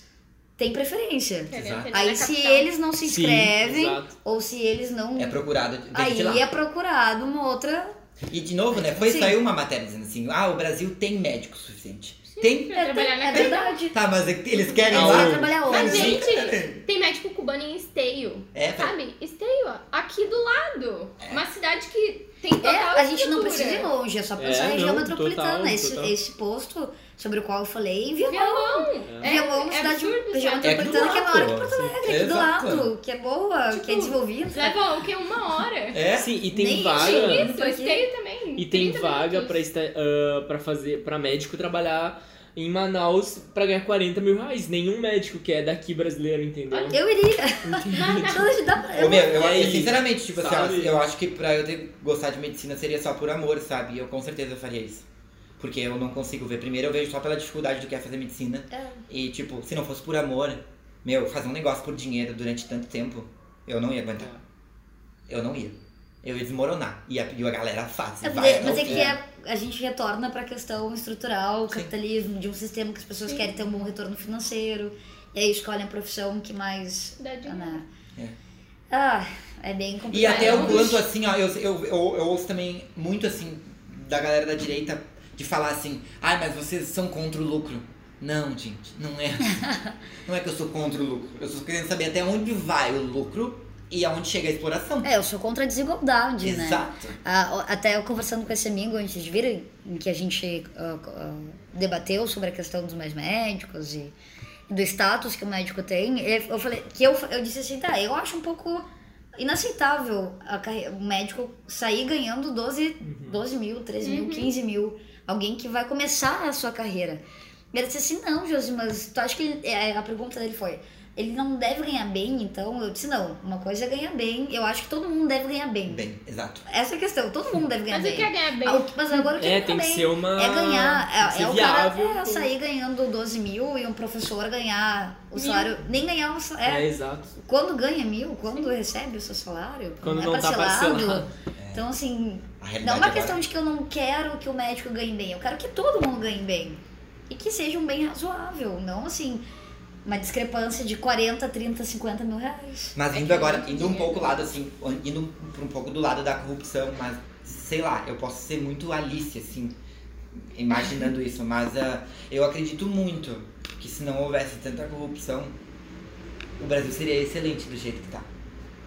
S2: têm preferência.
S4: Querem
S1: Exato.
S4: atender
S2: Aí se eles não se
S3: Sim,
S2: inscrevem,
S3: exato.
S2: ou se eles não.
S1: É procurado de lá.
S2: aí é procurado uma outra.
S1: E de novo, né? Foi
S2: Sim.
S1: saiu uma matéria dizendo assim: ah, o Brasil tem médico suficiente. Tem.
S4: Pra trabalhar na
S2: é verdade.
S1: Tá, mas eles querem
S3: Ah,
S1: lá.
S2: trabalhar
S4: Mas,
S2: onde?
S4: gente, tem médico cubano em Esteio.
S1: É, tá.
S4: Sabe? Esteio, aqui do lado. Uma cidade que
S2: É, a gente não precisa ir longe, é só pensar
S3: É,
S2: na região
S3: não,
S2: metropolitana.
S3: total,
S2: esse,
S3: total.
S2: esse posto sobre o qual eu falei, em Viamão.
S4: Viamão. É,
S2: Viamão é uma
S4: é
S2: cidade,
S4: absurdo,
S2: região?
S1: É
S2: metropolitana que é maior que
S1: lado.
S2: Porto Alegre, aqui do lado, que é boa,
S4: Tipo,
S2: que é desenvolvida.
S4: Leva o quê? Uma hora.
S1: É.
S3: Sim, e tem
S2: Nem
S3: vaga.
S2: isso.
S4: Esteio também.
S3: E tem
S4: 30
S3: vaga pra, esta, ah, pra fazer para médico trabalhar em Manaus pra ganhar 40 mil reais. Nenhum médico que é daqui brasileiro, entendeu?
S2: Eu iria. Então, dá pra-
S1: Ô, meu, eu,
S3: E aí,
S1: sinceramente, tipo assim,
S3: sabe?
S1: eu acho que pra eu ter gostar de medicina seria só por amor, sabe? Eu com certeza faria isso. Porque eu não consigo ver. Primeiro eu vejo só pela dificuldade do que é fazer medicina.
S2: É.
S1: E, tipo, se não fosse por amor, meu, fazer um negócio por dinheiro durante tanto tempo, eu não ia aguentar. Eu não ia. Eu ia desmoronar. E a, e a galera faz.
S2: É,
S1: vai,
S2: mas é que é- a gente retorna pra questão estrutural,
S1: Sim.
S2: capitalismo, de um sistema que as pessoas
S4: Sim.
S2: querem ter um bom retorno financeiro. E aí escolhem a profissão que mais.
S4: Dá dinheiro.
S1: É.
S2: Ah, é bem complicado.
S1: E até o quanto, assim, ó, eu, eu, eu, eu ouço também muito, assim, da galera da direita de falar assim, ai, mas vocês são contra o lucro. Não, gente, não é. não é que eu sou contra o lucro. Eu estou querendo saber até onde vai o lucro e aonde chega a exploração.
S2: É, eu sou contra a desigualdade, né?
S1: Exato.
S2: Ah, até eu conversando com esse amigo antes de vir, em que a gente ah, ah, debateu sobre a questão dos mais médicos e do status que o médico tem, eu falei que eu, eu disse assim, tá, eu acho um pouco inaceitável a carre- o médico sair ganhando 12, 12 mil, 13 mil, 15 mil, alguém que vai começar a sua carreira. E ele disse assim, não, Josi, mas tu acha que é, a pergunta dele foi, ele não deve ganhar bem, então eu disse, não, uma coisa é ganhar bem, eu acho que todo mundo deve ganhar bem.
S1: Bem, exato.
S2: Essa é a questão, todo mundo deve ganhar
S4: Mas
S2: bem.
S4: o que é ganhar bem?
S2: Mas agora o que
S3: É,
S2: é
S3: tem que
S2: ganhar
S3: ser uma-
S2: É ganhar, é, é o
S3: viável,
S2: cara é, sair ganhando 12 mil e um professor ganhar o
S4: Mil.
S2: salário, nem ganhar o
S3: É,
S2: salário.
S3: exato.
S2: Quando ganha mil, quando recebe o seu salário,
S3: Quando
S2: é
S3: não tá parcelado.
S2: Então, assim, não é uma
S1: agora-
S2: questão de que eu não quero que o médico ganhe bem, eu quero que todo mundo ganhe bem. E que seja um bem razoável, não assim, uma discrepância de 40, 30, 50 mil reais.
S1: Mas
S4: É
S1: indo
S4: é
S1: agora, indo um pouco lado assim, indo pra um pouco do lado da corrupção, mas sei lá, eu posso ser muito Alice, assim, imaginando isso, mas ah, eu acredito muito que se não houvesse tanta corrupção, o Brasil seria excelente do jeito que tá.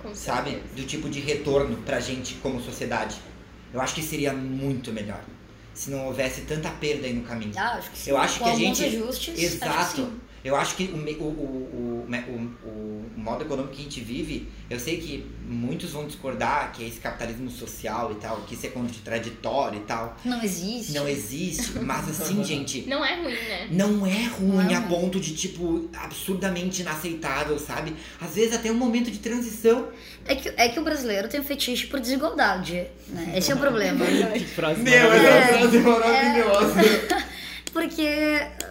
S4: Com
S1: sabe?
S4: certeza.
S1: Do tipo de retorno pra gente como sociedade. Eu acho que seria muito melhor se não houvesse tanta perda aí no caminho.
S2: Ah, acho que sim.
S1: Eu acho
S2: Com
S1: que a gente-
S2: ajustes, acho que
S1: Exato. Eu acho que o, o, o, o, me- o, o modo econômico que a gente vive, eu sei que muitos vão discordar que é esse capitalismo social e tal, que isso é contraditório e tal.
S2: Não existe.
S1: Não existe, mas assim, gente,
S4: Não é ruim, né?
S1: não é ruim
S2: Não.
S1: a ponto de, tipo, absurdamente inaceitável, sabe? Às vezes até um momento de transição.
S2: É que, é que o brasileiro tem um fetiche por desigualdade, né? Esse é o problema.
S3: Que frase
S1: Meu,
S3: maravilhosa.
S2: é-
S1: frase maravilhosa.
S2: Porque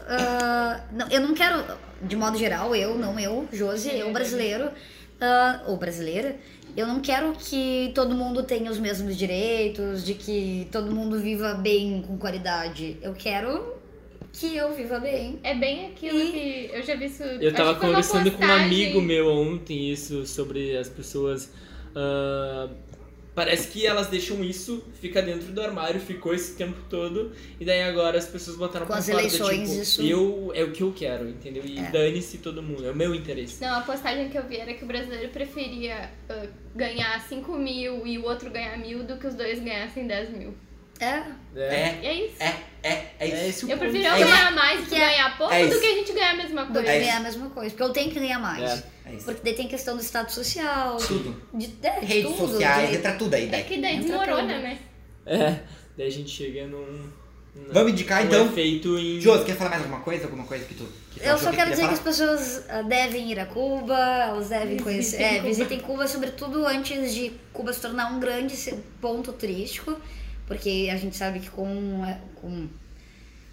S2: ah, não, eu não quero, de modo geral, eu, não eu, Josi, eu brasileiro, ah, ou brasileira, eu não quero que todo mundo tenha os mesmos direitos, de que todo mundo viva bem, com qualidade. Eu quero que eu viva bem.
S4: É bem aquilo
S2: E-
S4: que eu já vi isso.
S3: Eu tava conversando com um amigo meu ontem isso sobre as pessoas. ah, parece que elas deixam isso, fica dentro do armário, ficou esse tempo todo, e daí agora as pessoas botaram
S2: Com
S3: pra
S2: as
S3: fora
S2: eleições,
S3: tipo,
S2: isso-
S3: eu é o que eu quero, entendeu? E
S2: É.
S3: dane-se todo mundo, é o meu interesse.
S4: Não, a postagem que eu vi era que o brasileiro preferia ah, ganhar 5 mil e o outro ganhar mil do que os dois ganhassem 10 mil.
S2: É,
S1: É,
S4: E é isso.
S1: é, é, é
S3: É
S1: isso.
S3: esse o
S4: Eu
S3: ponto.
S4: prefiro
S1: É
S4: eu
S1: isso.
S4: ganhar mais
S2: Que é-
S4: ganhar pouco
S1: é
S4: do que a gente ganhar a mesma
S2: do que
S4: coisa.
S1: É
S2: ganhar
S1: isso.
S2: a mesma coisa. Porque eu tenho que ganhar mais.
S3: É.
S1: É isso.
S2: Porque daí tem questão do status social,
S1: Tudo.
S2: de, é, de
S1: Redes
S2: tudo.
S1: sociais,
S2: de-
S1: entra tudo aí,
S4: É
S1: daí.
S4: que daí
S2: Entra
S4: desmorona,
S2: tudo.
S4: né?
S3: É, daí a gente chega num. num-
S1: Vamos indicar
S3: um
S1: então.
S3: efeito em.
S1: Josi, quer falar mais alguma coisa? Alguma coisa que tu. Que
S2: Eu só
S1: que
S2: quero dizer que as pessoas ah, devem ir a Cuba, elas devem conhecer. É, visitem Cuba, sobretudo antes de Cuba se tornar um grande ponto turístico, porque a gente sabe que com, é, com,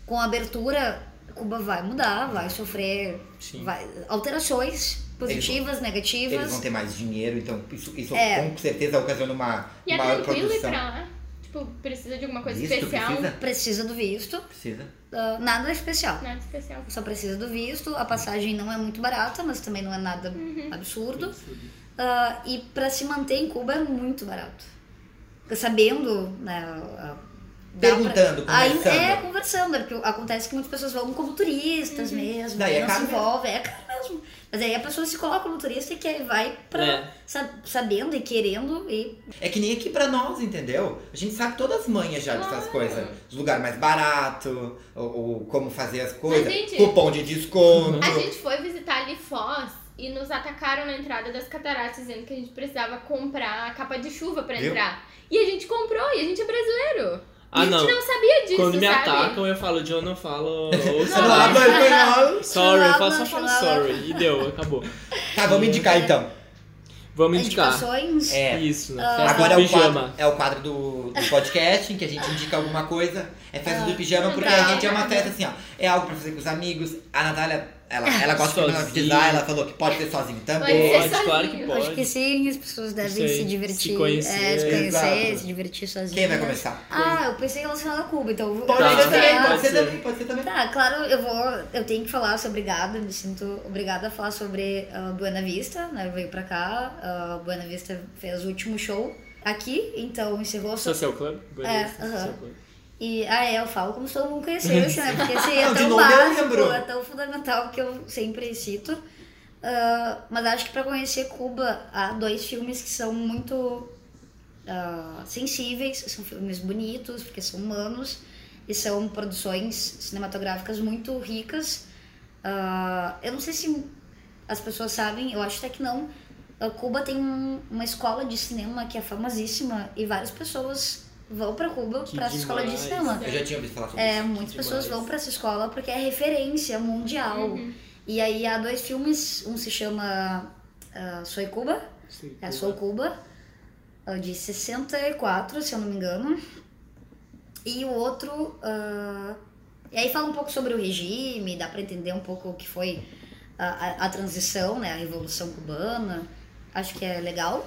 S2: com a abertura, Cuba vai mudar, vai sofrer vai- alterações positivas, negativas.
S1: Eles vão ter mais dinheiro, então isso, isso
S2: É.
S1: com certeza ocasiona uma
S4: E é
S1: maior
S4: tranquilo ir
S1: produção.
S4: pra lá. tipo, precisa de alguma coisa
S1: Visto,
S4: especial?
S1: precisa?
S2: Precisa do visto,
S1: Precisa.
S2: ah, nada especial.
S4: Nada especial.
S2: Só precisa do visto, a passagem não é muito barata, mas também não é nada
S4: Uhum.
S2: absurdo. Ah, e para se manter em Cuba é muito barato. Sabendo, né? ah,
S1: Perguntando,
S2: pra- Aí-
S1: conversando.
S2: é, conversando. é Porque acontece que muitas pessoas vão como turistas mesmo,
S1: Daí é
S2: não
S1: caro
S2: se
S1: mesmo.
S2: envolvem, é caro mesmo. Mas aí a pessoa se coloca como turista e quer, vai pra,
S3: É.
S2: sa- sabendo e querendo e
S1: É que nem aqui pra nós, entendeu? A gente sabe todas as manhas já dessas
S4: Claro.
S1: coisas. Os lugares mais baratos, ou, ou como fazer as coisas.
S4: gente-
S1: Cupom de desconto.
S4: A gente foi visitar ali Foz e nos atacaram na entrada das cataratas, dizendo que a gente precisava comprar a capa de chuva pra
S1: Viu?
S4: entrar. E a gente comprou, e a gente é brasileiro.
S3: Ah,
S4: a gente
S3: não.
S4: não sabia disso,
S3: Quando me
S4: sabe?
S3: atacam, eu falo, John, não falo. Ou sorry. Sorry, eu faço só falo sorry. E deu, acabou.
S1: Tá, vamos indicar então.
S3: Vamos indicar.
S2: indicações.
S1: É.
S3: Isso, né?
S2: Ah.
S3: Festa
S1: Agora é
S3: do
S1: o, quadro,
S3: pijama.
S1: é o quadro do, do podcast em que a gente indica alguma coisa. É festa do pijama, porque
S2: tá.
S1: a gente é uma festa assim, ó. É algo pra fazer com os amigos. A Natália, ela, ela gosta de
S3: Sozinho.
S1: problematizar, ela falou que pode ser sozinho
S4: Pode
S1: também.
S4: ser
S3: Pode, claro que
S4: sozinho.
S3: pode.
S2: Acho que sim, as pessoas devem
S3: aí,
S2: se
S3: se
S2: divertir.
S3: conhecer.
S2: É, se conhecer,
S1: Exato.
S2: se divertir sozinhas.
S1: Quem vai começar?
S2: Ah, eu pensei relacionado a Cuba, então eu vou
S1: Pode
S3: Tá,
S1: ser também,
S2: começar.
S1: pode ser
S3: pode ser.
S1: também, pode ser também.
S2: Tá, claro, eu vou. Eu tenho que falar, sou obrigada, me sinto obrigada a falar sobre ah, Buena Vista, né? Veio pra cá, ah, Buena Vista fez o último show aqui, então encerrou só.
S3: Social Club?
S2: É,
S3: Social
S2: aham.
S3: Club.
S2: E, ah, é, eu falo como se todo mundo conhecesse, né? Porque esse é
S1: Não,
S2: tão
S1: eu
S2: básico, é tão fundamental que eu sempre cito. Ah, mas acho que pra conhecer Cuba, há dois filmes que são muito ah, sensíveis, são filmes bonitos, porque são humanos, e são produções cinematográficas muito ricas. Ah, eu não sei se as pessoas sabem, eu acho até que não. Cuba tem um- uma escola de cinema que é famosíssima e várias pessoas vão pra Cuba pra essa escola de cinema.
S1: Eu já tinha ouvido falar sobre
S2: É,
S1: isso.
S2: muitas pessoas vão pra essa escola porque é referência mundial.
S4: Uhum.
S2: E aí há dois filmes, um se chama uh, Soy Cuba,
S3: Sim,
S2: é Sou Cuba, uh, de 64, se eu não me engano. E o outro. ah, e aí fala um pouco sobre o regime, dá pra entender um pouco o que foi a, a, a transição, né, a Revolução Cubana. Acho que é legal.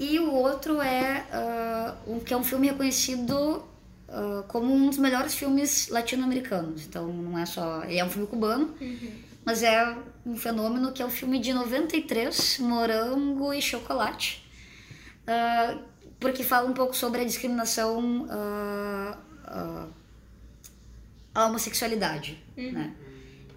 S2: E o outro é ah, um, que é um filme reconhecido ah, como um dos melhores filmes latino-americanos. Então não é só. Ele é um filme cubano, mas é um fenômeno que é o filme de 93, Morango e Chocolate. Ah, porque fala um pouco sobre a discriminação à homossexualidade, né?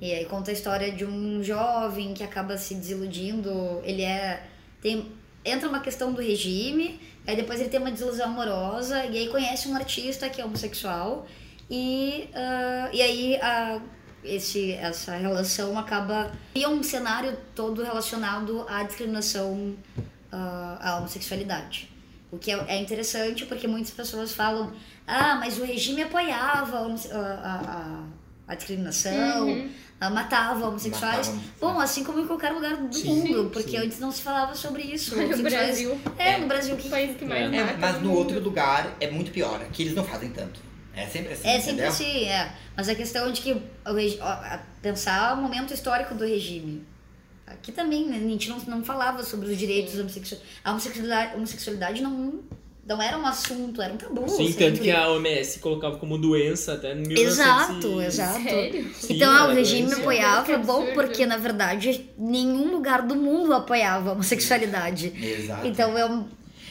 S2: E aí conta a história de um jovem que acaba se desiludindo, ele é tem entra uma questão do regime, aí depois ele tem uma desilusão amorosa e aí conhece um artista que é homossexual e ah, e aí a esse, essa relação acaba cria um cenário todo relacionado à discriminação ah, à homossexualidade. O que é, é interessante porque muitas pessoas falam, ah, mas o regime apoiava a, a, a- discriminação, ah, matava homossexuais.
S1: Matava,
S2: Bom, assim como em qualquer lugar do
S3: Sim,
S2: mundo,
S3: sim,
S2: porque
S3: sim.
S2: antes não se falava sobre isso.
S4: No Brasil,
S2: É, no Brasil
S4: o
S2: que
S4: país que mais
S3: É,
S1: É,
S4: mata.
S1: mas
S4: no
S1: outro lugar é muito pior. Aqui eles não fazem tanto. É sempre assim,
S2: É sempre
S1: entendeu?
S2: assim, é. Mas a questão de que regi- pensar o momento histórico do regime. Aqui também, né, a gente não, não falava sobre os direitos homossexuais. A homossexualidade, homossexualidade não, não era um assunto, era um tabu.
S3: Sim,
S2: sempre.
S3: tanto que a OMS colocava como doença até no 1900
S2: Exato,
S3: e-
S2: exato.
S4: Sério?
S3: Sim,
S2: então, ah, o regime
S3: doença.
S2: apoiava, bom,
S4: absurdo.
S2: porque na verdade nenhum lugar do mundo apoiava a homossexualidade.
S1: Exato.
S2: Então é um.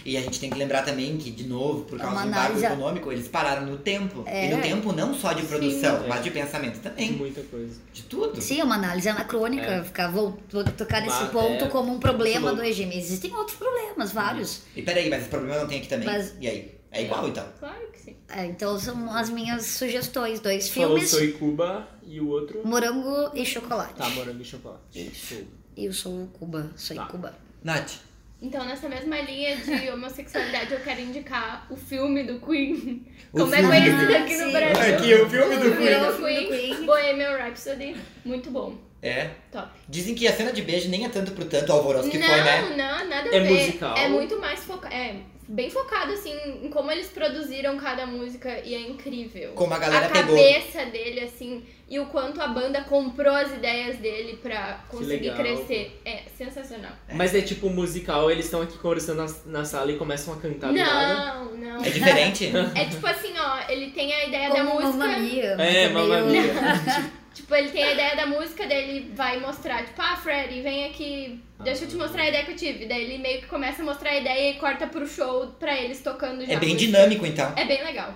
S1: E a gente tem que lembrar também que, de novo, por
S2: É
S1: causa do embargo
S2: análise-
S1: econômico, eles pararam no tempo.
S2: É.
S1: E no tempo não só de produção,
S3: Sim.
S1: mas de pensamento também.
S3: Muita coisa.
S1: De tudo.
S2: Sim, é uma análise anacrônica,
S3: É.
S2: ficar vol- tocar nesse
S3: Mas,
S2: ponto
S3: é,
S2: como um problema do regime. Existem outros problemas, vários.
S1: E peraí, mas esse problema não tem aqui também.
S2: Mas-
S1: E aí? É igual então?
S4: Claro que sim.
S2: É, então são as minhas sugestões. Dois
S3: Falou
S2: filmes,
S3: Soy Cuba e o outro...
S2: Morango e Chocolate.
S3: Tá, morango e chocolate. Show.
S2: Eu sou Cuba, sou
S3: Tá.
S2: Cuba.
S1: Nath,
S4: Então, nessa mesma linha de homossexualidade, eu quero indicar o filme do Queen.
S1: O
S4: Como é conhecido
S2: do-
S4: aqui no
S2: Sim.
S4: Brasil.
S1: Aqui, o filme do
S4: Virou
S2: Queen. O filme do
S4: Queen.
S2: Queen.
S4: Bohemian Rhapsody. Muito bom.
S1: é.
S4: Top.
S1: Dizem que a cena de beijo nem é tanto pro tanto alvoroço que
S4: não,
S1: foi, né?
S4: não, nada a
S3: É
S4: ver.
S3: musical?
S4: É muito mais focado. É bem focado, assim, em como eles produziram cada música e é incrível.
S1: Como a galera pegou.
S4: cabeça dele, assim, e o quanto a banda comprou as ideias dele pra conseguir crescer. É sensacional.
S3: Mas é tipo musical, eles estão aqui conversando na, na sala e começam a cantar.
S4: Não, não.
S1: É diferente?
S4: É tipo assim, ó, ele tem a ideia da
S2: Como
S4: música.
S2: Mamma Mia.
S3: É, Mamma Mia.
S4: Tipo, ele tem a ideia da música, daí ele vai mostrar, tipo, ah, Freddy, vem aqui, deixa eu te mostrar a ideia que eu tive. Daí ele meio que começa a mostrar a ideia e corta pro show pra eles tocando já.
S1: É bem dinâmico, então.
S4: É bem legal.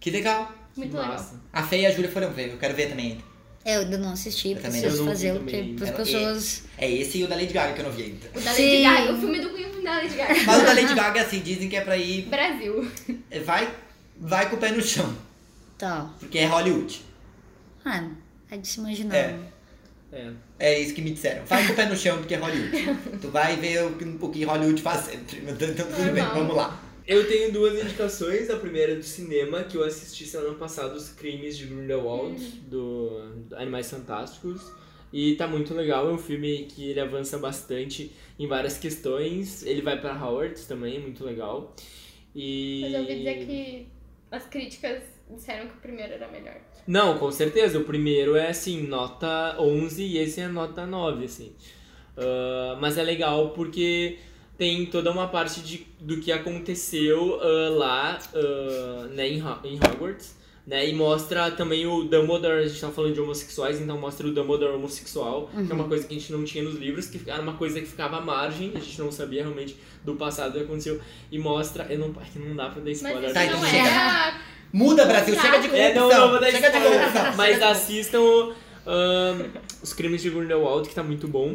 S1: Que legal.
S4: Muito
S3: Que
S4: legal.
S3: massa.
S1: A Fê e a Júlia foram ver, eu quero ver também.
S2: É, eu ainda não assisti,
S1: Eu também
S2: preciso
S3: não.
S2: Fazer o que as pessoas.
S1: É esse e o da Lady Gaga que eu não vi ainda.
S4: O da
S2: Sim.
S4: Lady Gaga, o filme do Queen da Lady Gaga.
S1: Mas o da Lady Gaga, assim, dizem que é pra ir.
S4: Brasil.
S1: Vai, vai com o pé no chão.
S2: Tá.
S1: Porque é Hollywood.
S2: Ah, é de se imaginar.
S1: É.
S3: É.
S1: É isso que me disseram. Com o pé no chão, porque é Hollywood. tu vai ver o, que- o que Hollywood faz sempre. Então, tudo bem, vamos lá.
S3: Eu tenho duas indicações. A primeira é do cinema, que eu assisti semana passada, Os Crimes de Grindelwald, do, do Animais Fantásticos. E tá muito legal, é um filme que ele avança bastante em várias questões. Ele vai pra Howard também, muito legal. E...
S4: Mas eu ouvi dizer que as críticas disseram que o primeiro era melhor.
S3: Não, com certeza. O primeiro é assim, nota 11 e esse é nota 9, assim. Ah, mas é legal porque tem toda uma parte de, do que aconteceu ah, lá ah, né, em, em Hogwarts. Né, e mostra também o Dumbledore, a gente tava falando de homossexuais, então mostra o Dumbledore homossexual, que é uma coisa que a gente não tinha nos livros, que era uma coisa que ficava à margem, a gente não sabia realmente do passado que aconteceu, e mostra, eu não, é que não dá pra dar
S4: Mas
S3: spoiler.
S4: isso
S1: Tá,
S4: não
S1: então
S4: é
S1: chega.
S4: a
S1: Muda, Brasil, chega de corrupção.
S3: É, não, não vou dar
S1: chega de corrupção.
S3: Mas assistam Os Crimes de Grindelwald, que tá muito bom.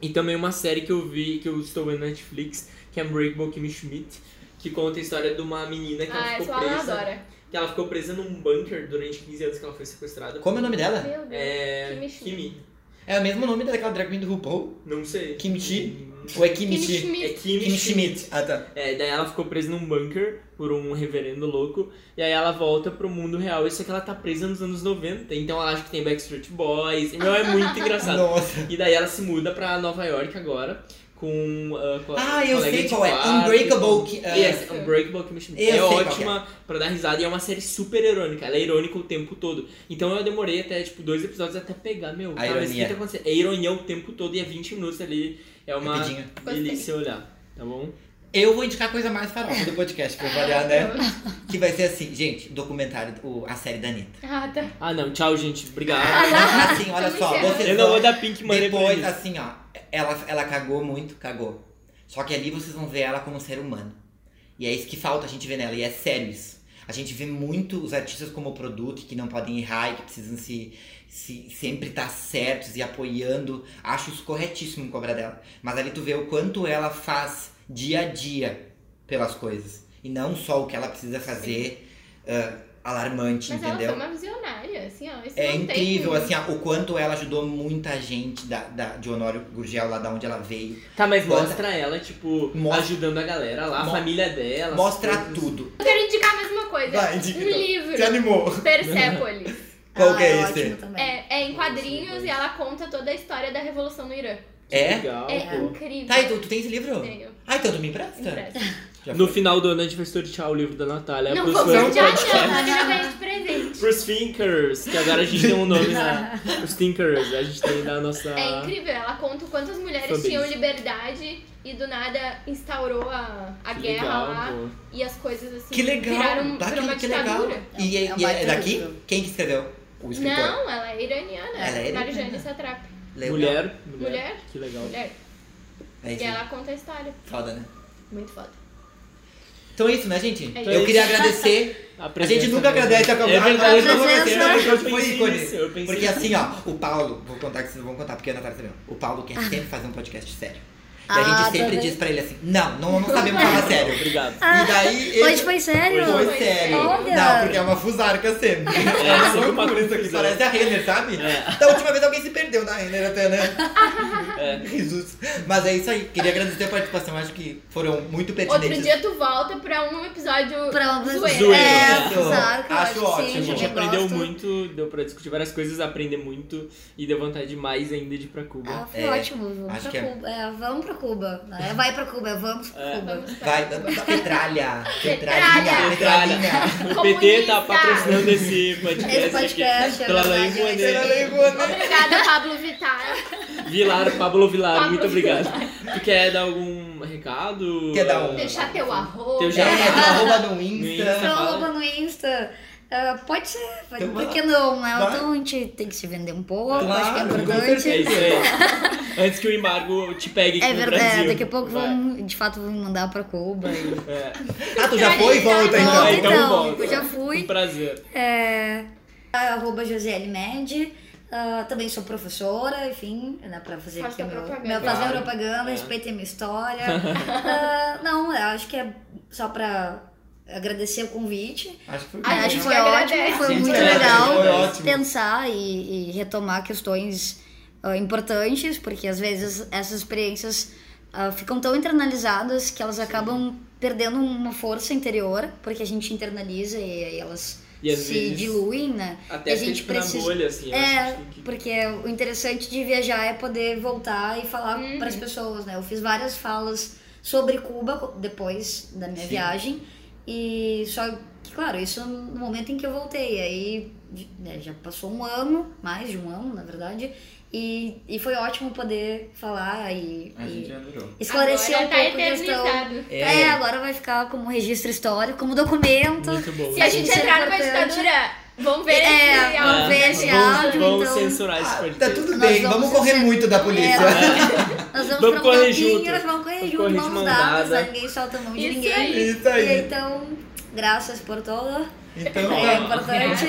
S3: E também uma série que eu vi, que eu estou vendo na Netflix, que é Unbreakable Kimmy Schmidt, que conta a história de uma menina que ela
S4: Ah,
S3: ficou
S4: essa ela
S3: presa.
S4: adora.
S3: Que ela ficou presa num bunker durante 15 anos que ela foi sequestrada.
S1: Como é o nome dela?
S4: Meu Deus.
S3: É.
S4: Kimmy Schmidt.
S3: Kimi.
S1: É o mesmo nome daquela drag queen do RuPaul?
S3: Não sei.
S1: Kimchi? Ou é
S4: Kimmy
S1: Kimchi?
S3: É
S4: Schmidt.
S3: Kimi,
S1: Kim
S3: Schmidt.
S1: Schmidt. Ah, tá.
S3: É, daí ela ficou presa num bunker por um reverendo louco. E aí ela volta pro mundo real. Isso é que ela tá presa nos anos 90. Então ela acha que tem Backstreet Boys. E, meu, é muito engraçado.
S1: Nossa.
S3: E daí ela se muda pra Nova York agora. Com. ah, com a
S1: Ah, eu
S3: colega
S1: sei
S3: de
S1: qual é. Unbreakable. Ki- ah,
S3: Yes, Unbreakable Kimmy Schmidt. É
S1: sei
S3: ótima pra dar risada e é uma série super irônica. Ela é irônica o tempo todo. Então eu demorei até, tipo, dois episódios até pegar, meu.
S1: A
S3: cara, mas o que
S1: ironia.
S3: tá acontecendo? É ironia o tempo todo e é 20 minutos ali. É uma
S1: Rapidinho.
S3: delícia olhar, tá bom?
S1: Eu vou indicar a coisa mais farofa do podcast, pra variar, né? Que vai ser assim, gente, documentário, o- a série da Anitta.
S4: Ah, tá.
S3: Ah, não. Tchau, gente. Obrigado.
S1: Não, assim, olha só, vocês
S3: Eu não vou dar pink money
S1: Depois, assim, ó, ela, ela cagou muito, cagou. Só que ali vocês vão ver ela como ser humano. E é isso que falta a gente ver nela, e é sério isso. A gente vê muito os artistas como produto, que não podem errar e que precisam se, se sempre estar certos e apoiando. Acho isso corretíssimo cobrar dela. Mas ali tu vê o quanto ela faz dia a dia pelas coisas. E não só o que ela precisa fazer ah, alarmante,
S4: Mas
S1: entendeu?
S4: ela foi uma assim, ó. Isso
S1: É
S4: não
S1: incrível,
S4: tem...
S1: assim, ó, o quanto ela ajudou muita gente da, da, de Honório Gurgel, lá da onde ela veio.
S3: Tá, mas
S1: Mostra-
S3: mostra ela, tipo,
S1: Mostra-
S3: ajudando a galera lá, a
S1: Mo-
S3: família dela.
S1: Mostra
S3: coisas.
S1: tudo.
S4: Eu quero indicar mais uma coisa.
S1: Vai, indica
S4: um
S1: então.
S4: livro.
S1: Se animou.
S4: Persepolis.
S1: Qual
S2: ah,
S1: que é
S2: é
S1: esse?
S4: É, é em quadrinhos e ela conta toda a história da Revolução no Irã.
S1: É?
S3: Legal,
S4: É
S3: pô.
S4: incrível.
S1: Tá, e tu, tu tem esse livro?
S4: Tenho.
S1: Ah, então tu me empresta?
S4: Empresta.
S1: Já
S3: No
S1: foi.
S3: final do ano a gente vai sortear o livro da Natália
S4: Não
S3: do
S4: sortear, não. A gente ganha de presente.
S3: Pros Thinkers, que agora a gente tem um nome na. Os Thinkers, a gente tem da nossa.
S4: É incrível, ela conta o quanto as mulheres tinham liberdade e do nada instaurou a, a
S3: Que
S4: guerra
S3: legal,
S4: lá
S3: pô.
S4: e as coisas assim
S1: Que legal!
S4: viraram uma
S1: que, legal! E, é,
S2: É
S1: e é daqui? Quem que escreveu? O escritor?
S4: Não, ela é iraniana.
S1: Ela é iraniana.
S4: Marjane Satrap.
S3: Mulher, mulher.
S4: Mulher?
S3: Que legal.
S4: Mulher.
S1: É isso
S4: E ela conta a história.
S1: Foda, né?
S4: Muito foda.
S1: Então é isso, né, gente?
S4: É
S1: eu queria agradecer.
S3: A,
S1: A gente nunca agradece a
S3: É verdade,
S1: hoje né?
S3: Eu
S1: Porque foi
S3: pensei
S1: ícone.
S3: nisso, eu pensei
S1: Porque
S3: nisso.
S1: assim, ó, o Paulo, vou contar que vocês vão contar, porque a Natália também. O Paulo quer sempre fazer um podcast sério. E a
S2: Ah,
S1: gente sempre
S2: também.
S1: diz pra ele assim, não, não, não sabemos falar sério.
S3: Obrigado.
S1: E daí ele...
S2: Hoje foi sério?
S1: Foi
S4: Foi
S1: sério.
S2: Olha.
S1: Não, porque é uma fusarca sempre.
S3: É, sempre uma
S1: Por isso que parece a Renner, sabe?
S3: É.
S1: Da última vez alguém se perdeu na Renner até, né?
S3: É.
S1: Jesus. Mas é isso aí. Queria agradecer a participação. Acho que foram muito
S4: Outro
S1: pertinentes.
S4: dia tu volta pra um episódio
S2: Pra
S4: zoeira.
S3: Zoeira.
S2: É, eu
S1: Acho
S2: acho
S1: ótimo.
S3: A gente
S2: eu
S3: aprendeu
S2: gosto.
S3: muito, deu pra discutir várias coisas, aprender muito e deu vontade demais ainda de ir pra Cuba.
S2: Ah, foi
S1: É,
S2: ótimo. Vamos
S1: acho
S2: pra
S1: que é.
S2: Cuba. É, vamos pra Cuba. Né? Vai pra Cuba, vamos pra
S3: É.
S2: Cuba.
S4: Vamos pra
S1: Vai,
S4: Cuba.
S1: petralha.
S4: Petralha.
S1: Petralhinha.
S3: O PT tá patrocinando esse podcast.
S2: Esse podcast,
S3: aqui,
S2: é
S3: pela Lei.
S4: Obrigada, Pablo Vittar.
S3: Vilar, Pablo Vilar,
S4: Pablo
S3: muito obrigado. Tu quer dar algum recado?
S1: Quer dar um-
S4: Deixar teu arroba.
S3: Teu
S1: É, arroba no
S3: No
S1: Insta.
S2: Arroba no Insta. Ah, pode ser, pode,
S1: Então
S2: por
S1: vai
S2: que não, né? Então a gente tem que se vender um pouco,
S1: Claro,
S2: acho que é importante.
S3: É isso aí. Antes que o embargo te pegue aqui
S2: É
S3: no
S2: verdade,
S3: Brasil.
S2: daqui a pouco
S3: Vai.
S2: vão, de fato, vão me mandar pra Cuba. E...
S3: É.
S1: Ah, tu já foi e volta
S3: Ah,
S1: então.
S3: então
S2: então,
S3: volta.
S2: eu já fui.
S3: Um prazer.
S2: É, arroba Josiele Med. Ah, também sou professora, enfim, dá pra fazer
S4: Faça
S2: aqui o meu,
S4: propaganda.
S2: meu fazer
S1: Claro.
S2: propaganda,
S3: É.
S2: respeitem a minha história. Ah, não, eu acho que é só pra agradecer o convite.
S1: Acho que foi
S2: acho
S4: gente
S2: que foi ótimo, foi muito legal
S1: foi
S2: pensar e, e retomar questões ah, importantes, porque às vezes essas experiências ah, ficam tão internalizadas que elas acabam perdendo uma força interior, porque a gente internaliza e aí elas
S3: E
S2: se
S3: vezes-
S2: diluem, né?
S3: Até
S2: E a gente precisa-
S3: na bolha, assim.
S2: É,
S3: que-
S2: porque o interessante de viajar é poder voltar e falar
S4: Uhum.
S2: para as pessoas, né? Eu fiz várias falas sobre Cuba depois da minha
S1: Sim.
S2: viagem e só que, claro, isso no momento em que eu voltei. Aí né, já passou um ano, mais de um ano, na verdade, e, e foi ótimo poder falar e,
S1: A gente
S2: e
S1: adorou.
S2: esclarecer
S4: Agora
S2: um
S4: tá
S2: pouco a questão.
S4: eternizado.
S2: É, agora vai ficar como registro histórico, como documento.
S3: Muito bom.
S4: Se a gente
S2: é
S4: entrar numa ditadura, vão ver
S2: É,
S4: esse áudio.
S2: ver esse
S3: vamos,
S2: áudio,
S3: vamos
S2: então-
S3: censurar esse
S1: Ah,
S3: podcast.
S1: tá tudo bem,
S2: vamos
S1: vamos correr
S2: ser-
S1: muito da polícia.
S2: É, Nós vamos,
S3: Vamos
S2: um
S3: correr junto.
S2: nós vamos correr
S3: Vamos
S2: junto, dadas,
S3: dada.
S2: né? ninguém solta a mão de
S4: Isso
S2: ninguém.
S4: aí.
S1: Isso aí.
S2: E então, graças por todo.
S1: Então,
S2: É importante.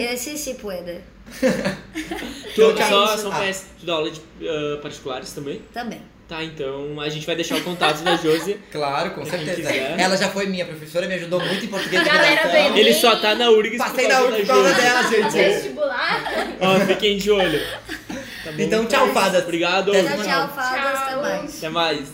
S2: Esse se puede.
S3: Tu,
S1: Então,
S3: só,
S1: é
S3: conhece, tu dá aula de ah, particulares também?
S2: Também.
S3: Tá, então a gente vai deixar o contato da Josi.
S1: claro, com certeza.
S3: quiser.
S1: Ela já foi minha professora, me ajudou muito em português de
S4: Galera,
S1: redação.
S4: bem-
S3: Ele só tá na URGS
S1: Passei na URGS por causa dela, gente.
S4: Vestibular.
S3: Ó, fiquem de olho. Tá bom?
S1: Então, tchau, fadas.
S3: Obrigado.
S2: Tchau, tchau, fadas, até mais.
S3: Até mais.